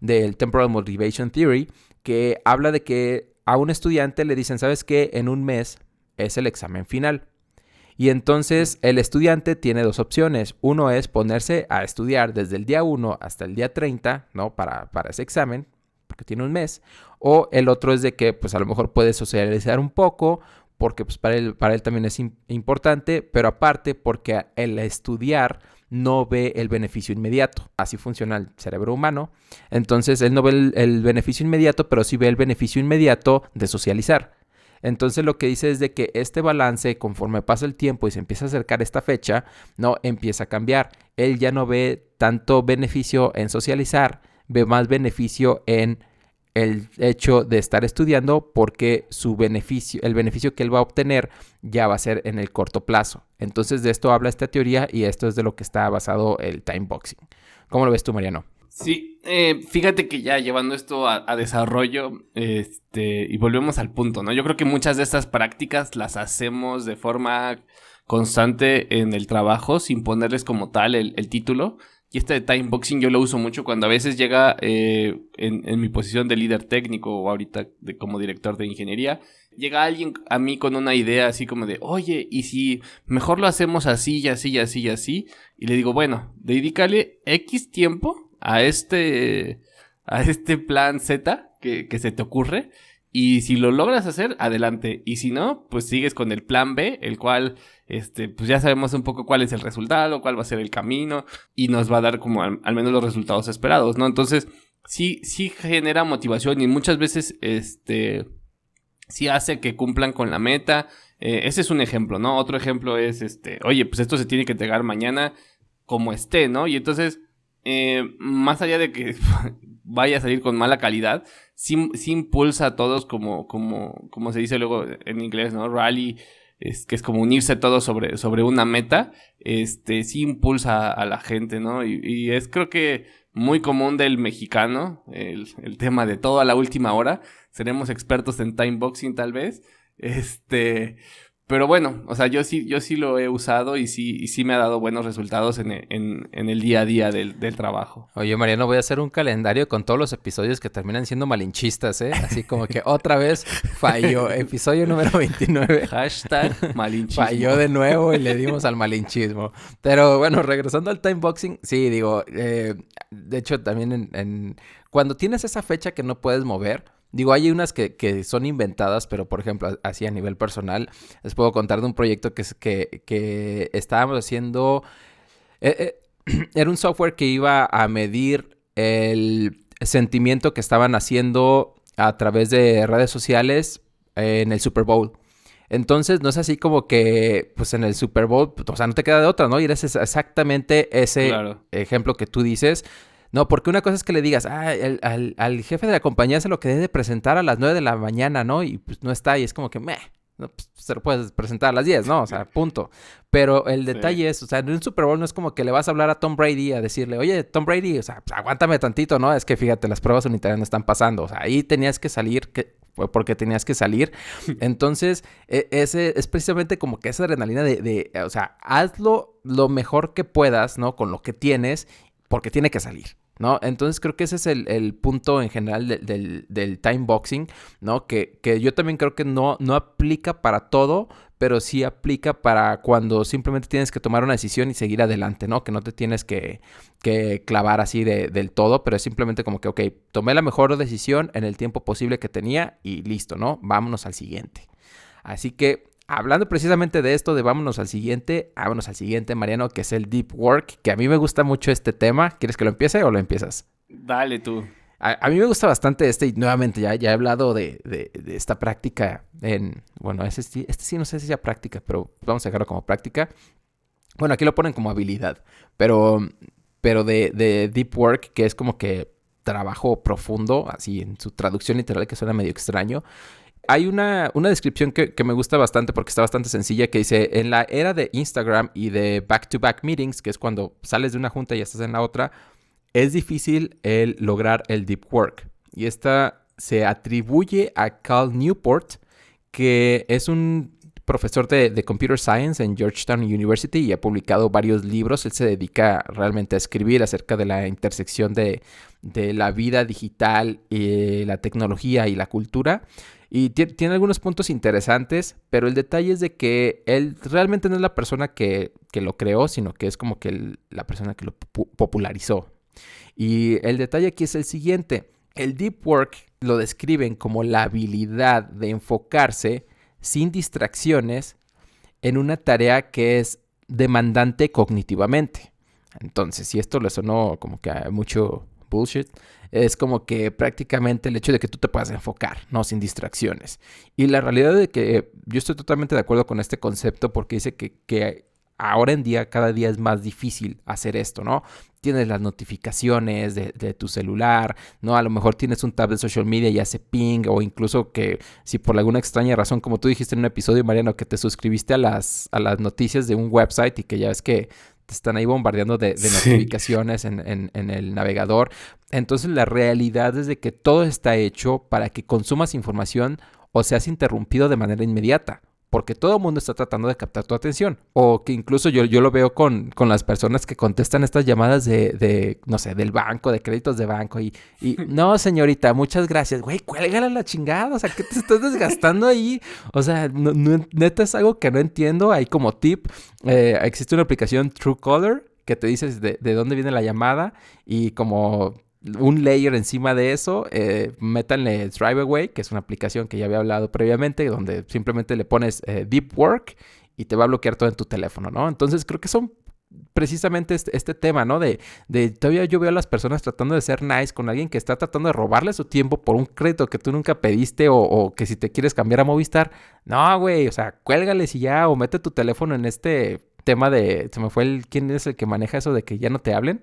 del Temporal Motivation Theory, que habla de que a un estudiante le dicen, ¿sabes qué? En un mes es el examen final. Y entonces el estudiante tiene dos opciones. Uno es ponerse a estudiar desde el día 1 hasta el día 30, ¿no? Para, para ese examen, porque tiene un mes. O el otro es de que, pues a lo mejor puede socializar un poco, porque pues para él, para él también es importante, pero aparte porque el estudiar no ve el beneficio inmediato. Así funciona el cerebro humano. Entonces él no ve el, beneficio inmediato, pero sí ve el beneficio inmediato de socializar. Entonces lo que dice es de que este balance, conforme pasa el tiempo y se empieza a acercar esta fecha, no empieza a cambiar. Él ya no ve tanto beneficio en socializar, ve más beneficio en el hecho de estar estudiando porque su beneficio, el beneficio que él va a obtener ya va a ser en el corto plazo. Entonces de esto habla esta teoría y esto es de lo que está basado el time boxing. ¿Cómo lo ves tú, Mariano? Sí, eh, fíjate que ya llevando esto a, desarrollo, este, y volvemos al punto, ¿no? Yo creo que muchas de estas prácticas las hacemos de forma constante en el trabajo, sin ponerles como tal el, título. Y este time boxing yo lo uso mucho cuando a veces llega eh, en, mi posición de líder técnico o ahorita de, como director de ingeniería, llega alguien a mí con una idea así como de, oye, ¿y si mejor lo hacemos así y así y así y así? Y le digo, bueno, dedícale X tiempo a este, a este plan Z que se te ocurre. Y si lo logras hacer, adelante. Y si no, pues sigues con el plan B, el cual, este, pues ya sabemos un poco cuál es el resultado, cuál va a ser el camino, y nos va a dar como al, menos los resultados esperados, ¿no? Entonces, sí, sí genera motivación y muchas veces, este, sí hace que cumplan con la meta. Eh, ese es un ejemplo, ¿no? Otro ejemplo es, este, oye, pues esto se tiene que entregar mañana como esté, ¿no? Y entonces, eh, más allá de que vaya a salir con mala calidad, sí, impulsa a todos como, como, como se dice luego en inglés, ¿no? Rally, es, que es como unirse todos sobre, sobre una meta, este, sí impulsa a, la gente, ¿no? Y, es creo que muy común del mexicano, el, el tema de todo a la última hora, seremos expertos en time boxing tal vez, este, pero bueno, o sea, yo sí, yo sí lo he usado y sí, y sí me ha dado buenos resultados en, el día a día del, trabajo. Oye, Mariano, voy a hacer un calendario con todos los episodios que terminan siendo malinchistas, ¿eh? Así como que otra vez falló. Episodio número 29. Hashtag malinchismo. Falló de nuevo y le dimos al malinchismo. Pero bueno, regresando al timeboxing, sí, digo, eh, de hecho también en, en, cuando tienes esa fecha que no puedes mover, Digo, hay unas que, son inventadas, pero por ejemplo, así a nivel personal, les puedo contar de un proyecto que, que, que estábamos haciendo. Eh, eh, era un software que iba a medir el sentimiento que estaban haciendo a través de redes sociales en el Super Bowl. Entonces, no es así como que, pues en el Super Bowl, o sea, no te queda de otra, ¿no? Y eres exactamente ese ejemplo que tú dices no, porque una cosa es que le digas, ah, al, jefe de la compañía se lo que debe presentar a las 9 de la mañana, ¿no? Y pues no está y es como que, meh, no, pues, se lo puedes presentar a las 10, ¿no? O sea, punto. Pero el detalle es, o sea, en un Super Bowl no es como que le vas a hablar a Tom Brady a decirle, oye, Tom Brady, o sea, pues, aguántame tantito, ¿no? Es que fíjate, las pruebas unitarias no están pasando. O sea, ahí tenías que salir, que fue porque tenías que salir. Entonces, e, ese es precisamente como que esa adrenalina de, de, o sea, hazlo lo mejor que puedas, ¿no? Con lo que tienes, porque tiene que salir. ¿No? Entonces creo que ese es el, punto en general del, del, time boxing, ¿no? Que, que, yo también creo que no, no aplica para todo, pero sí aplica para cuando simplemente tienes que tomar una decisión y seguir adelante, ¿no? Que no te tienes que, que clavar así de, del todo, pero es simplemente como que, ok, tomé la mejor decisión en el tiempo posible que tenía y listo, ¿no? Vámonos al siguiente. Así que hablando precisamente de esto, de vámonos al siguiente, vámonos al siguiente, Mariano, que es el Deep Work, que a mí me gusta mucho este tema. ¿Quieres que lo empiece o lo empiezas? Dale tú. A, mí me gusta bastante este, y nuevamente ya, ya he hablado de, esta práctica en, bueno, este, este sí no sé si sea práctica, pero vamos a dejarlo como práctica. Bueno, aquí lo ponen como habilidad, pero, pero de, de Deep Work, que es como que trabajo profundo, así en su traducción literal que suena medio extraño, hay una, una descripción que, me gusta bastante porque está bastante sencilla que dice, en la era de Instagram y de back-to-back meetings, que es cuando sales de una junta y estás en la otra, es difícil el lograr el deep work. Y esta se atribuye a Cal Newport, que es un profesor de, Computer Science en Georgetown University y ha publicado varios libros. Él se dedica realmente a escribir acerca de la intersección de, la vida digital, y la tecnología y la cultura. Y tiene algunos puntos interesantes, pero el detalle es de que él realmente no es la persona que, lo creó, sino que es como que la persona que lo popularizó. Y el detalle aquí es el siguiente. El deep work lo describen como la habilidad de enfocarse sin distracciones en una tarea que es demandante cognitivamente. Entonces, si esto le sonó como que a mucho bullshit, es como que prácticamente el hecho de que tú te puedas enfocar, ¿no? Sin distracciones. Y la realidad de que yo estoy totalmente de acuerdo con este concepto porque dice que, que ahora en día, cada día es más difícil hacer esto, ¿no? Tienes las notificaciones de, tu celular, ¿no? A lo mejor tienes un tab de social media y hace ping, o incluso que si por alguna extraña razón, como tú dijiste en un episodio, Mariano, que te suscribiste a las, a las noticias de un website y que ya ves que te están ahí bombardeando de, notificaciones en, el navegador. Entonces la realidad es de que todo está hecho para que consumas información o seas interrumpido de manera inmediata porque todo el mundo está tratando de captar tu atención. O que incluso yo, yo lo veo con, con las personas que contestan estas llamadas de, de, no sé, del banco, de créditos de banco. Y, y no, señorita, muchas gracias. Güey, cuélgala la chingada. O sea, ¿qué te estás desgastando ahí? O sea, neta es algo que no entiendo. Hay como tip, eh, existe una aplicación Truecaller que te dice de, de dónde viene la llamada y como un layer encima de eso, eh, métanle Drive Away, que es una aplicación que ya había hablado previamente, donde simplemente le pones eh, Deep Work y te va a bloquear todo en tu teléfono, ¿no? Entonces creo que son precisamente este, este, tema, ¿no? De, de, todavía yo veo a las personas tratando de ser nice con alguien que está tratando de robarle su tiempo por un crédito que tú nunca pediste o, o que si te quieres cambiar a Movistar, no, güey, o sea, cuélgales y ya, o mete tu teléfono en este tema de, se me fue el, ¿quién es el que maneja eso de que ya no te hablen?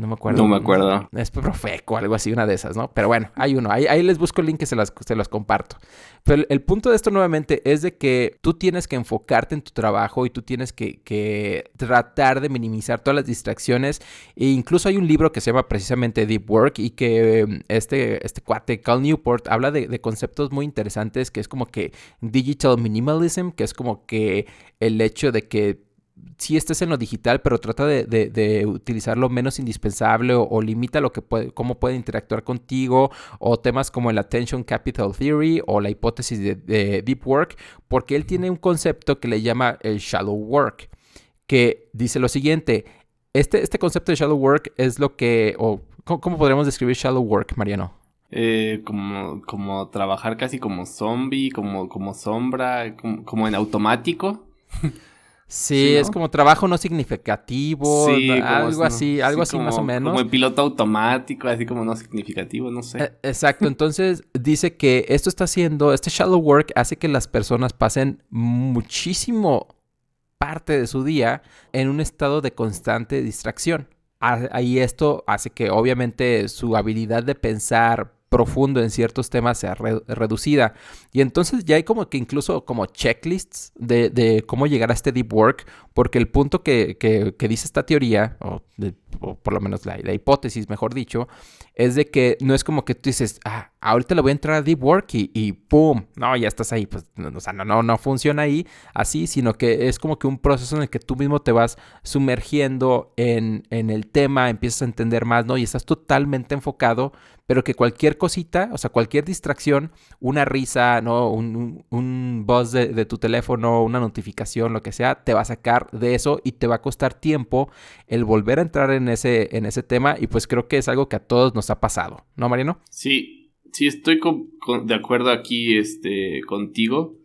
No me acuerdo. No me acuerdo. Es Profeco, algo así, una de esas, ¿no? Pero bueno, hay uno. Ahí, ahí les busco el link que se las, se comparto. Pero el punto de esto nuevamente es de que tú tienes que enfocarte en tu trabajo y tú tienes que, que tratar de minimizar todas las distracciones. E incluso hay un libro que se llama precisamente Deep Work y que em, este, este cuate, Cal Newport, habla de, de conceptos muy interesantes que es como que digital minimalism, que es como que el hecho de que si estés en lo digital, pero trata de, de, utilizar lo menos indispensable o, limita lo que puede, cómo puede interactuar contigo, o temas como el Attention Capital Theory o la hipótesis de, Deep Work, porque él tiene un concepto que le llama el Shallow Work, que dice lo siguiente, este, este concepto de Shallow Work es lo que, o ¿cómo, podríamos describir Shallow Work, Mariano? Eh, como, como trabajar casi como zombie, como, como sombra, como, como en automático. Sí, es como trabajo no significativo, algo así, algo así más o menos. Como el piloto automático, así como no significativo, no sé. E, exacto, entonces dice que esto está haciendo, este shallow work hace que las personas pasen muchísimo parte de su día en un estado de constante distracción. Ahí esto hace que obviamente su habilidad de pensar profundo en ciertos temas sea reducida. Y entonces ya hay como que incluso como checklists de, cómo llegar a este deep work, porque el punto que, dice esta teoría, o, por lo menos la, hipótesis, mejor dicho, es de que no es como que tú dices, ah, ahorita le voy a entrar a deep work y, y ¡pum! No, ya estás ahí. Pues, o sea, no, no, no funciona ahí así, sino que es como que un proceso en el que tú mismo te vas sumergiendo en, en el tema, empiezas a entender más, ¿no? Y estás totalmente enfocado, pero que cualquier cosita, o sea, cualquier distracción, una risa, ¿no? Un, un, buzz de, tu teléfono, una notificación, lo que sea, te va a sacar de eso y te va a costar tiempo el volver a entrar en ese, en ese tema y pues creo que es algo que a todos nos ha pasado, ¿no, Mariano? Sí, sí, estoy de acuerdo aquí este, contigo.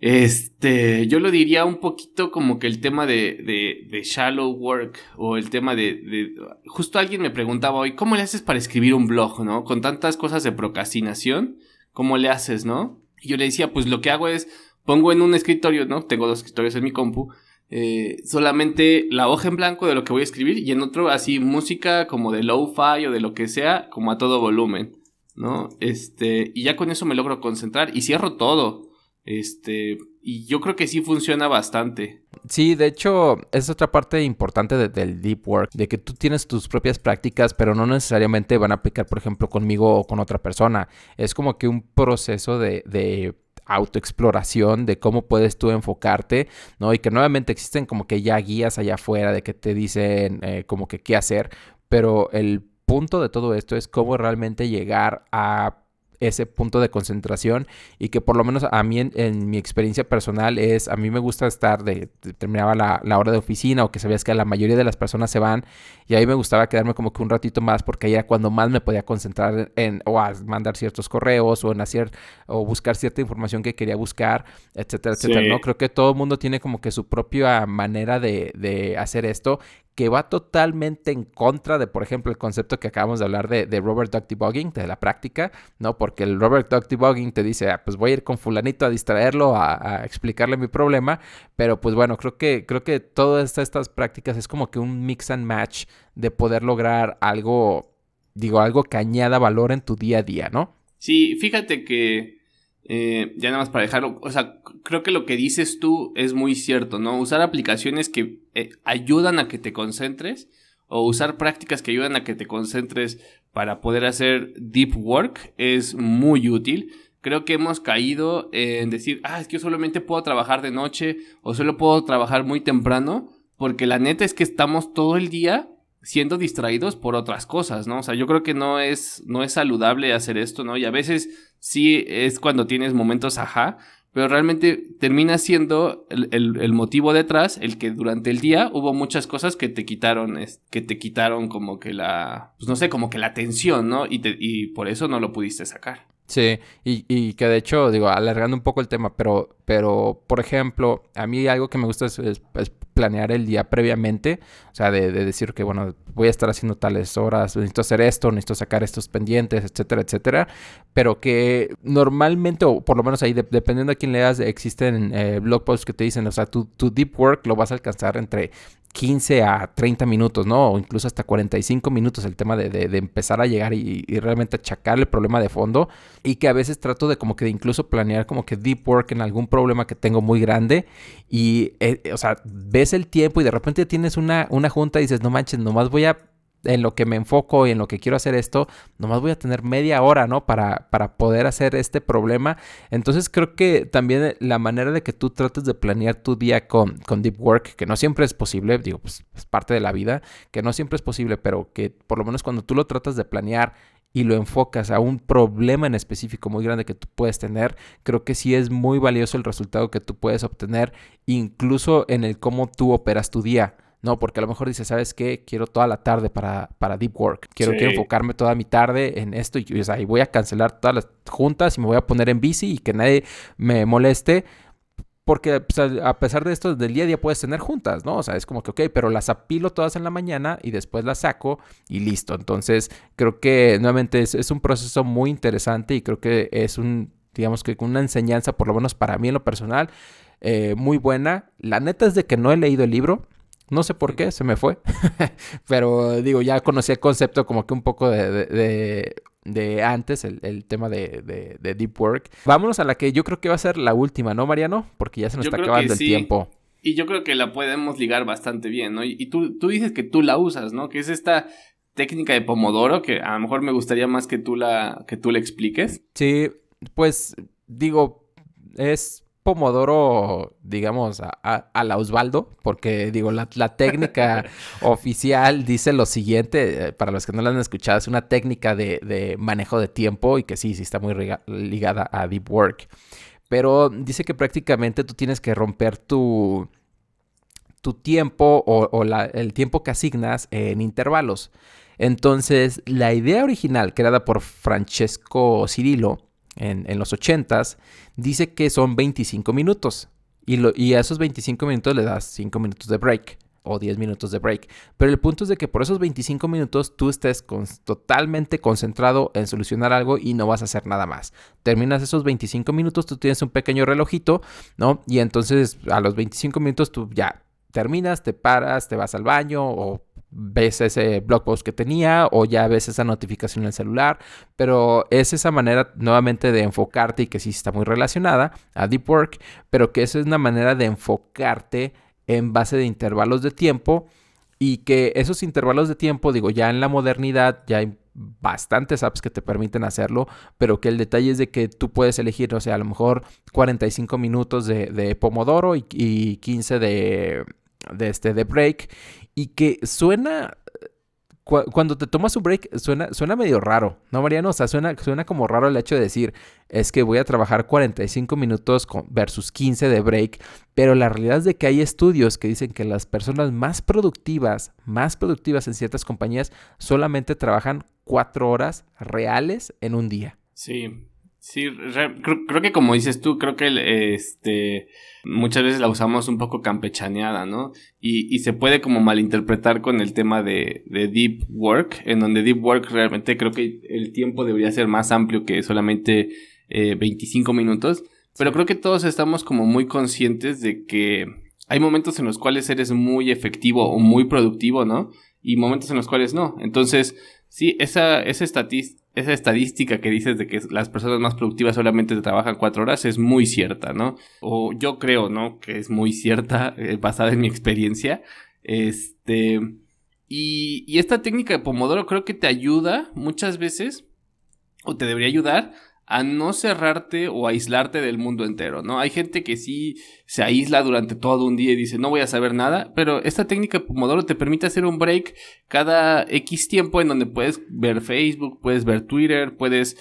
Este, yo lo diría un poquito como que el tema de, de, shallow work o el tema de, Justo alguien me preguntaba hoy, ¿cómo le haces para escribir un blog, no? Con tantas cosas de procrastinación, ¿cómo le haces, no? Y yo le decía, pues lo que hago es, pongo en un escritorio, ¿no? Tengo dos escritorios en mi compu, eh, solamente la hoja en blanco de lo que voy a escribir y en otro así música como de lo-fi o de lo que sea, como a todo volumen, ¿no? Este, y ya con eso me logro concentrar y cierro todo. Este, y yo creo que sí funciona bastante. Sí, de hecho, es otra parte importante del deep work, de que tú tienes tus propias prácticas, pero no necesariamente van a aplicar, por ejemplo, conmigo o con otra persona. Es como que un proceso de, de autoexploración de cómo puedes tú enfocarte, ¿no? Y que nuevamente existen como que ya guías allá afuera de que te dicen eh, como que qué hacer, pero el punto de todo esto es cómo realmente llegar a ese punto de concentración y que por lo menos a mí en, mi experiencia personal es, a mí me gusta estar de, terminaba la, hora de oficina o que sabías que la mayoría de las personas se van y ahí me gustaba quedarme como que un ratito más porque ahí era cuando más me podía concentrar en o a mandar ciertos correos o en hacer o buscar cierta información que quería buscar, etcétera, etcétera, ¿no? Creo que todo el mundo tiene como que su propia manera de, de hacer esto que va totalmente en contra de, por ejemplo, el concepto que acabamos de hablar de, Robert Duck Debugging, de la práctica, ¿no? Porque el Robert Duck Debugging te dice, ah, pues voy a ir con fulanito a distraerlo, a, explicarle mi problema, pero pues bueno, creo que, creo que todas estas prácticas es como que un mix and match de poder lograr algo, digo, algo que añada valor en tu día a día, ¿no? Sí, fíjate que eh, ya nada más para dejarlo, o sea, creo que lo que dices tú es muy cierto, ¿no? Usar aplicaciones que eh, ayudan a que te concentres o usar prácticas que ayudan a que te concentres para poder hacer deep work es muy útil. Creo que hemos caído en decir, ah, es que yo solamente puedo trabajar de noche o solo puedo trabajar muy temprano, porque la neta es que estamos todo el día siendo distraídos por otras cosas, ¿no? O sea, yo creo que no es, no es saludable hacer esto, ¿no? Y a veces sí es cuando tienes momentos ajá, pero realmente termina siendo el, motivo detrás el que durante el día hubo muchas cosas que te quitaron, que te quitaron como que la, pues no sé, como que la atención, ¿no? Y, y por eso no lo pudiste sacar. Sí, y, y, que de hecho, digo, alargando un poco el tema, pero, pero por ejemplo, a mí algo que me gusta es, planear el día previamente, o sea, de, decir que, bueno, voy a estar haciendo tales horas, necesito hacer esto, necesito sacar estos pendientes, etcétera, etcétera, pero que normalmente, o por lo menos ahí, dependiendo a quién leas, existen eh, blog posts que te dicen, o sea, tu, tu deep work lo vas a alcanzar entre 15 a 30 minutos, ¿no? O incluso hasta 45 minutos el tema de, de, empezar a llegar y, realmente achacar el problema de fondo. Y que a veces trato de como que de incluso planear como que deep work en algún problema que tengo muy grande. Y, eh, o sea, ves el tiempo y de repente tienes una, una junta y dices, no manches, nomás voy a en lo que me enfoco y en lo que quiero hacer esto, nomás voy a tener media hora, ¿no? Para, para poder hacer este problema. Entonces creo que también la manera de que tú trates de planear tu día con, con Deep Work, que no siempre es posible, digo, pues es parte de la vida, que no siempre es posible, pero que por lo menos cuando tú lo tratas de planear y lo enfocas a un problema en específico muy grande que tú puedes tener, creo que sí es muy valioso el resultado que tú puedes obtener, incluso en el cómo tú operas tu día. No, porque a lo mejor dices, ¿sabes qué? Quiero toda la tarde para, para deep work. Quiero, quiero enfocarme toda mi tarde en esto y, y voy a cancelar todas las juntas y me voy a poner en bici y que nadie me moleste. Porque pues, a pesar de esto, del día a día puedes tener juntas, ¿no? O sea, es como que, ok, pero las apilo todas en la mañana y después las saco y listo. Entonces, creo que nuevamente es, un proceso muy interesante y creo que es un, digamos que una enseñanza, por lo menos para mí en lo personal, eh, muy buena. La neta es de que no he leído el libro. No sé por qué, se me fue. Pero digo, ya conocí el concepto como que un poco de, de, antes, el, tema de, Deep Work. Vámonos a la que yo creo que va a ser la última, ¿no, Mariano? Porque ya se nos está acabando el tiempo. Y yo creo que la podemos ligar bastante bien, ¿no? Y, tú, tú dices que tú la usas, ¿no? Que es esta técnica de Pomodoro que a lo mejor me gustaría más que tú la, que tú la expliques. Sí, pues digo, es Pomodoro, digamos, a, la Osvaldo, porque digo, la, técnica oficial dice lo siguiente, eh, para los que no la han escuchado, es una técnica de, manejo de tiempo y que sí, sí está muy ligada a Deep Work. Pero dice que prácticamente tú tienes que romper tu, tu tiempo o, el tiempo que asignas en intervalos. Entonces, la idea original creada por Francesco Cirilo en, los 80s, dice que son 25 minutos. Y, lo, y a esos 25 minutos le das 5 minutos de break o 10 minutos de break. Pero el punto es de que por esos 25 minutos tú estés totalmente concentrado en solucionar algo y no vas a hacer nada más. Terminas esos 25 minutos, tú tienes un pequeño relojito, ¿no? Y entonces a los 25 minutos tú ya terminas, te paras, te vas al baño o ves ese blog post que tenía o ya ves esa notificación en el celular, pero es esa manera nuevamente de enfocarte y que sí está muy relacionada a Deep Work, pero que esa es una manera de enfocarte en base de intervalos de tiempo y que esos intervalos de tiempo, digo, ya en la modernidad ya hay bastantes apps que te permiten hacerlo, pero que el detalle es de que tú puedes elegir, o sea, a lo mejor 45 minutos de, Pomodoro y, y 15 de, de, este, de break y que suena cuando te tomas un break suena, suena medio raro, ¿no, Mariano? O sea, suena, suena como raro el hecho de decir, es que voy a trabajar 45 minutos versus 15 de break, pero la realidad es de que hay estudios que dicen que las personas más productivas, más productivas en ciertas compañías, solamente trabajan 4 horas reales en un día. Sí, Sí, creo, que como dices tú, creo que este muchas veces la usamos un poco campechaneada, ¿no? Y, y se puede como malinterpretar con el tema de, de, deep work, en donde deep work realmente creo que el tiempo debería ser más amplio que solamente eh, 25 minutos. Pero creo que todos estamos como muy conscientes de que hay momentos en los cuales eres muy efectivo o muy productivo, ¿no? Y momentos en los cuales no. Entonces, sí, esa, esa estadística esa estadística que dices de que las personas más productivas solamente trabajan cuatro horas es muy cierta, ¿no? O yo creo, ¿no? Que es muy cierta, eh, basada en mi experiencia. Este. Y, y esta técnica de Pomodoro creo que te ayuda muchas veces, o te debería ayudar, a no cerrarte o aislarte del mundo entero, ¿no? Hay gente que sí se aísla durante todo un día y dice, no voy a saber nada, pero esta técnica de Pomodoro te permite hacer un break cada X tiempo en donde puedes ver Facebook, puedes ver Twitter, puedes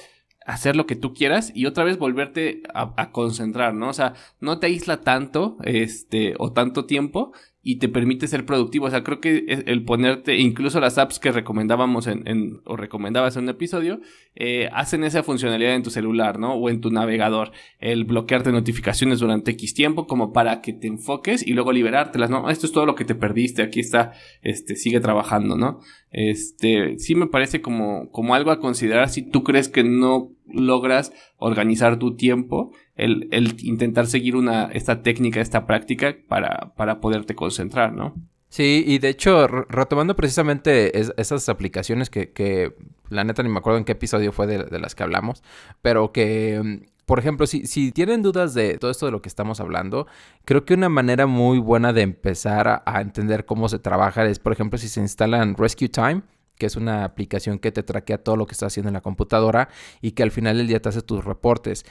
hacer lo que tú quieras y otra vez volverte a, a concentrar, ¿no? O sea, no te aísla tanto, este, o tanto tiempo, y te permite ser productivo. O sea, creo que el ponerte, incluso las apps que recomendábamos en, o recomendabas en un episodio, eh, hacen esa funcionalidad en tu celular, ¿no? O en tu navegador. El bloquearte notificaciones durante X tiempo como para que te enfoques y luego liberártelas, ¿no? Esto es todo lo que te perdiste, aquí está, este, sigue trabajando, ¿no? Este, sí me parece como, como algo a considerar si tú crees que no logras organizar tu tiempo, el, intentar seguir una, esta técnica, esta práctica para, para poderte concentrar, ¿no? Sí, y de hecho, retomando precisamente esas aplicaciones que, que, la neta ni me acuerdo en qué episodio fue de, las que hablamos, pero que, mm, por ejemplo, si, si, tienen dudas de todo esto de lo que estamos hablando, creo que una manera muy buena de empezar a, a entender cómo se trabaja es, por ejemplo, si se instalan Rescue Time, que es una aplicación que te traquea todo lo que estás haciendo en la computadora y que al final del día te hace tus reportes.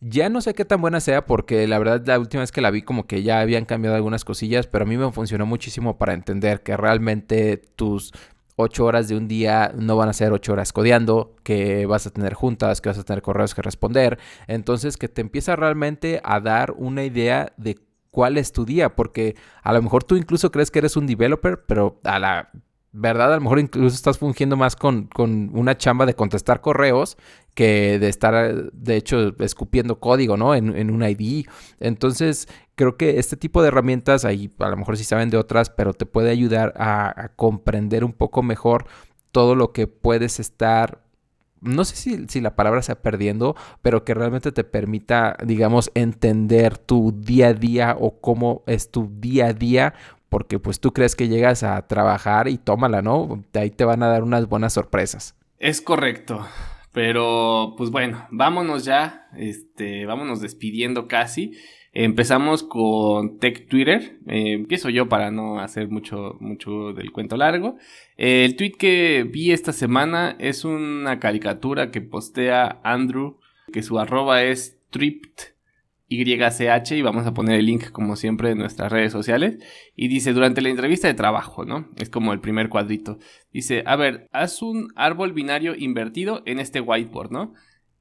Ya no sé qué tan buena sea porque la verdad la última vez que la vi como que ya habían cambiado algunas cosillas, pero a mí me funcionó muchísimo para entender que realmente tus ocho horas de un día no van a ser ocho horas codeando, que vas a tener juntas, que vas a tener correos que responder. Entonces que te empieza realmente a dar una idea de cuál es tu día, porque a lo mejor tú incluso crees que eres un developer, pero a la ¿verdad? A lo mejor incluso estás fungiendo más con, una chamba de contestar correos que de estar, de hecho, escupiendo código, ¿no? En, un ID. Entonces, creo que este tipo de herramientas, ahí a lo mejor sí saben de otras, pero te puede ayudar a, comprender un poco mejor todo lo que puedes estar no sé si, si, la palabra sea perdiendo, pero que realmente te permita, digamos, entender tu día a día o cómo es tu día a día porque pues tú crees que llegas a trabajar y tómala, ¿no? De ahí te van a dar unas buenas sorpresas. Es correcto. Pero pues bueno, vámonos ya, este, vámonos despidiendo casi. Empezamos con Tech Twitter. Eh, empiezo yo para no hacer mucho, mucho del cuento largo. el tweet que vi esta semana es una caricatura que postea Andrew, que su arroba es tripped YCH y vamos a poner el link como siempre en nuestras redes sociales. Y dice, durante la entrevista de trabajo, ¿no? Es como el primer cuadrito. Dice, a ver, haz un árbol binario invertido en este whiteboard, ¿no?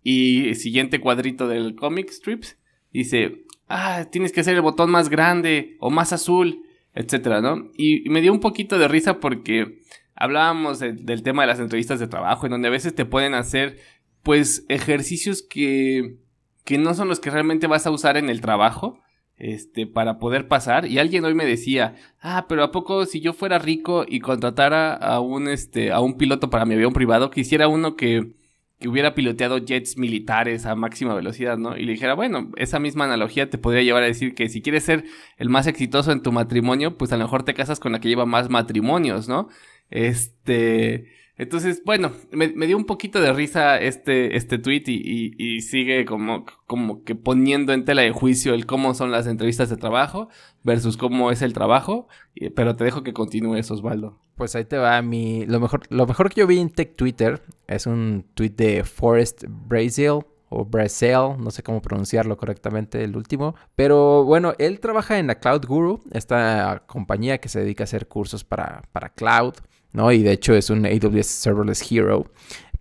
Y siguiente cuadrito del comic strips, dice, ah, tienes que hacer el botón más grande o más azul, etcétera, ¿no? Y, me dio un poquito de risa porque hablábamos del tema de las entrevistas de trabajo, en donde a veces te pueden hacer, pues, ejercicios que que no son los que realmente vas a usar en el trabajo, este, para poder pasar. Y alguien hoy me decía, ah, pero a poco si yo fuera rico y contratara a un, este, a un piloto para mi avión privado, quisiera uno que, que hubiera piloteado jets militares a máxima velocidad, ¿no? Y le dijera, bueno, esa misma analogía te podría llevar a decir que si quieres ser el más exitoso en tu matrimonio, pues a lo mejor te casas con la que lleva más matrimonios, ¿no? Este, entonces, bueno, me, dio un poquito de risa este, este tweet y, sigue como, como que poniendo en tela de juicio el cómo son las entrevistas de trabajo versus cómo es el trabajo. Pero te dejo que continúes, Osvaldo. Pues ahí te va mi. Lo mejor, lo mejor que yo vi en Tech Twitter es un tweet de Forrest Braziel o Braziel, no sé cómo pronunciarlo correctamente el último. Pero bueno, él trabaja en la Cloud Guru, esta compañía que se dedica a hacer cursos para, para cloud. ¿No? Y de hecho es un AWS Serverless Hero.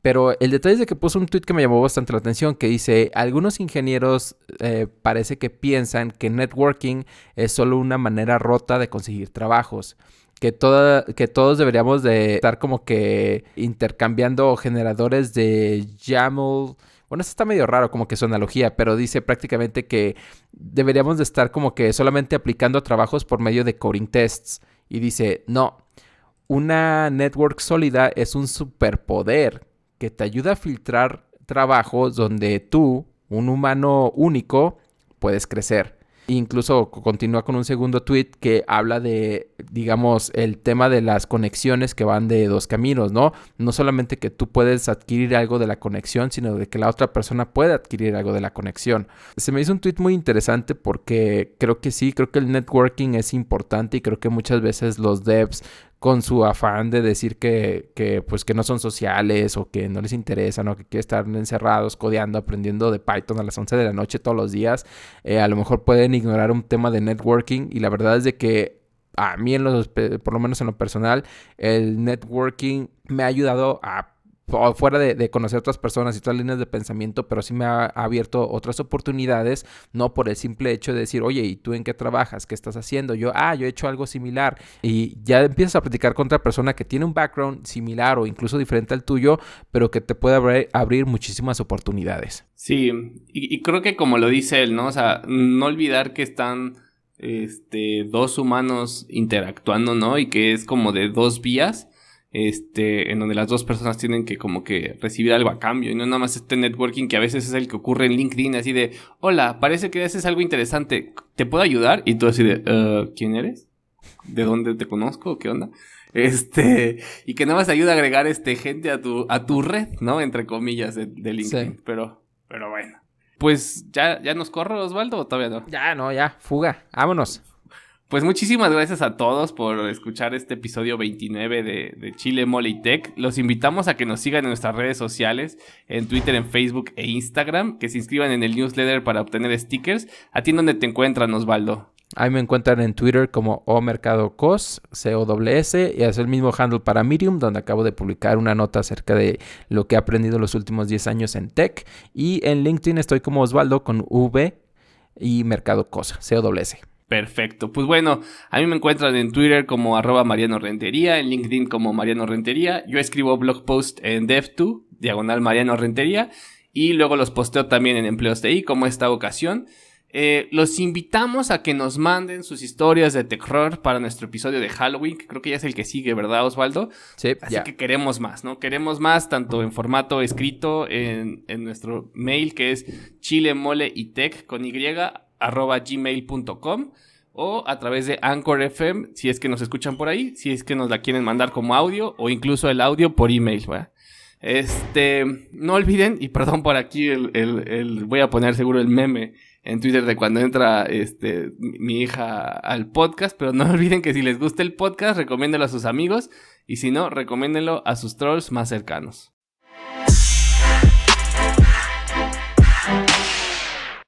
Pero el detalle es de que puso un tweet que me llamó bastante la atención, que dice, algunos ingenieros eh, parece que piensan que networking es solo una manera rota de conseguir trabajos. Que, toda, que todos deberíamos de estar como que intercambiando generadores de YAML. Bueno, eso está medio raro como que su analogía, pero dice prácticamente que deberíamos de estar como que solamente aplicando trabajos por medio de coding tests. Y dice, no, una network sólida es un superpoder que te ayuda a filtrar trabajos donde tú, un humano único, puedes crecer. Incluso continúa con un segundo tweet que habla de, digamos, el tema de las conexiones que van de dos caminos, ¿no? No solamente que tú puedes adquirir algo de la conexión, sino de que la otra persona puede adquirir algo de la conexión. Se me hizo un tweet muy interesante porque creo que sí, creo que el networking es importante y creo que muchas veces los devs con su afán de decir que, que, pues, que no son sociales o que no les interesa, ¿no? que quieren estar encerrados, codeando, aprendiendo de Python a las 11 de la noche todos los días, eh, a lo mejor pueden ignorar un tema de networking y la verdad es de que a mí, en los, por lo menos en lo personal, el networking me ha ayudado a fuera de, conocer otras personas y otras líneas de pensamiento, pero sí me ha, abierto otras oportunidades, no por el simple hecho de decir, oye, ¿y tú en qué trabajas? ¿Qué estás haciendo? Yo, ah, yo he hecho algo similar. Y ya empiezas a platicar con otra persona que tiene un background similar o incluso diferente al tuyo, pero que te puede abrir, muchísimas oportunidades. Sí, y, y, creo que como lo dice él, ¿no? O sea, no olvidar que están este, dos humanos interactuando, ¿no? Y que es como de dos vías este, en donde las dos personas tienen que como que recibir algo a cambio y no nada más este networking que a veces es el que ocurre en LinkedIn, así de, hola, parece que haces algo interesante, ¿te puedo ayudar? Y tú así de, uh, ¿quién eres? ¿De dónde te conozco? ¿Qué onda? Este, y que nada más ayuda a agregar este gente a tu, a tu red, ¿no? Entre comillas de, LinkedIn, pero, pero bueno. Pues ya, ya nos corre Osvaldo o todavía no? Ya, no, ya, fuga, vámonos. Pues muchísimas gracias a todos por escuchar este episodio 29 de, Chile Mole y Tech. Los invitamos a que nos sigan en nuestras redes sociales, en Twitter, en Facebook e Instagram, que se inscriban en el newsletter para obtener stickers. ¿A ti dónde te encuentran, Osvaldo? Ahí me encuentran en Twitter como O Mercado Cos, y es el mismo handle para Medium, donde acabo de publicar una nota acerca de lo que he aprendido los últimos 10 años en tech. Y en LinkedIn estoy como Osvaldo con V y Mercado Cos. Perfecto. Pues bueno, a mí me encuentran en Twitter como arroba Mariano Rentería, en LinkedIn como Mariano Rentería. Yo escribo blog post en Dev2, diagonal Mariano Rentería, y luego los posteo también en Empleos TI, como esta ocasión. Eh, los invitamos a que nos manden sus historias de terror para nuestro episodio de Halloween, que creo que ya es el que sigue, ¿verdad, Osvaldo? Sí, Así que queremos más, ¿no? Queremos más, tanto en formato escrito, en, en nuestro mail, que es chilemoleitech con Y, arroba gmail.com o a través de Anchor FM, si es que nos escuchan por ahí, si es que nos la quieren mandar como audio o incluso el audio por email, Este, no olviden, y perdón por aquí, el, voy a poner seguro el meme en Twitter de cuando entra este, mi hija al podcast, pero no olviden que si les gusta el podcast, recomiéndelo a sus amigos y si no, recomiéndenlo a sus trolls más cercanos.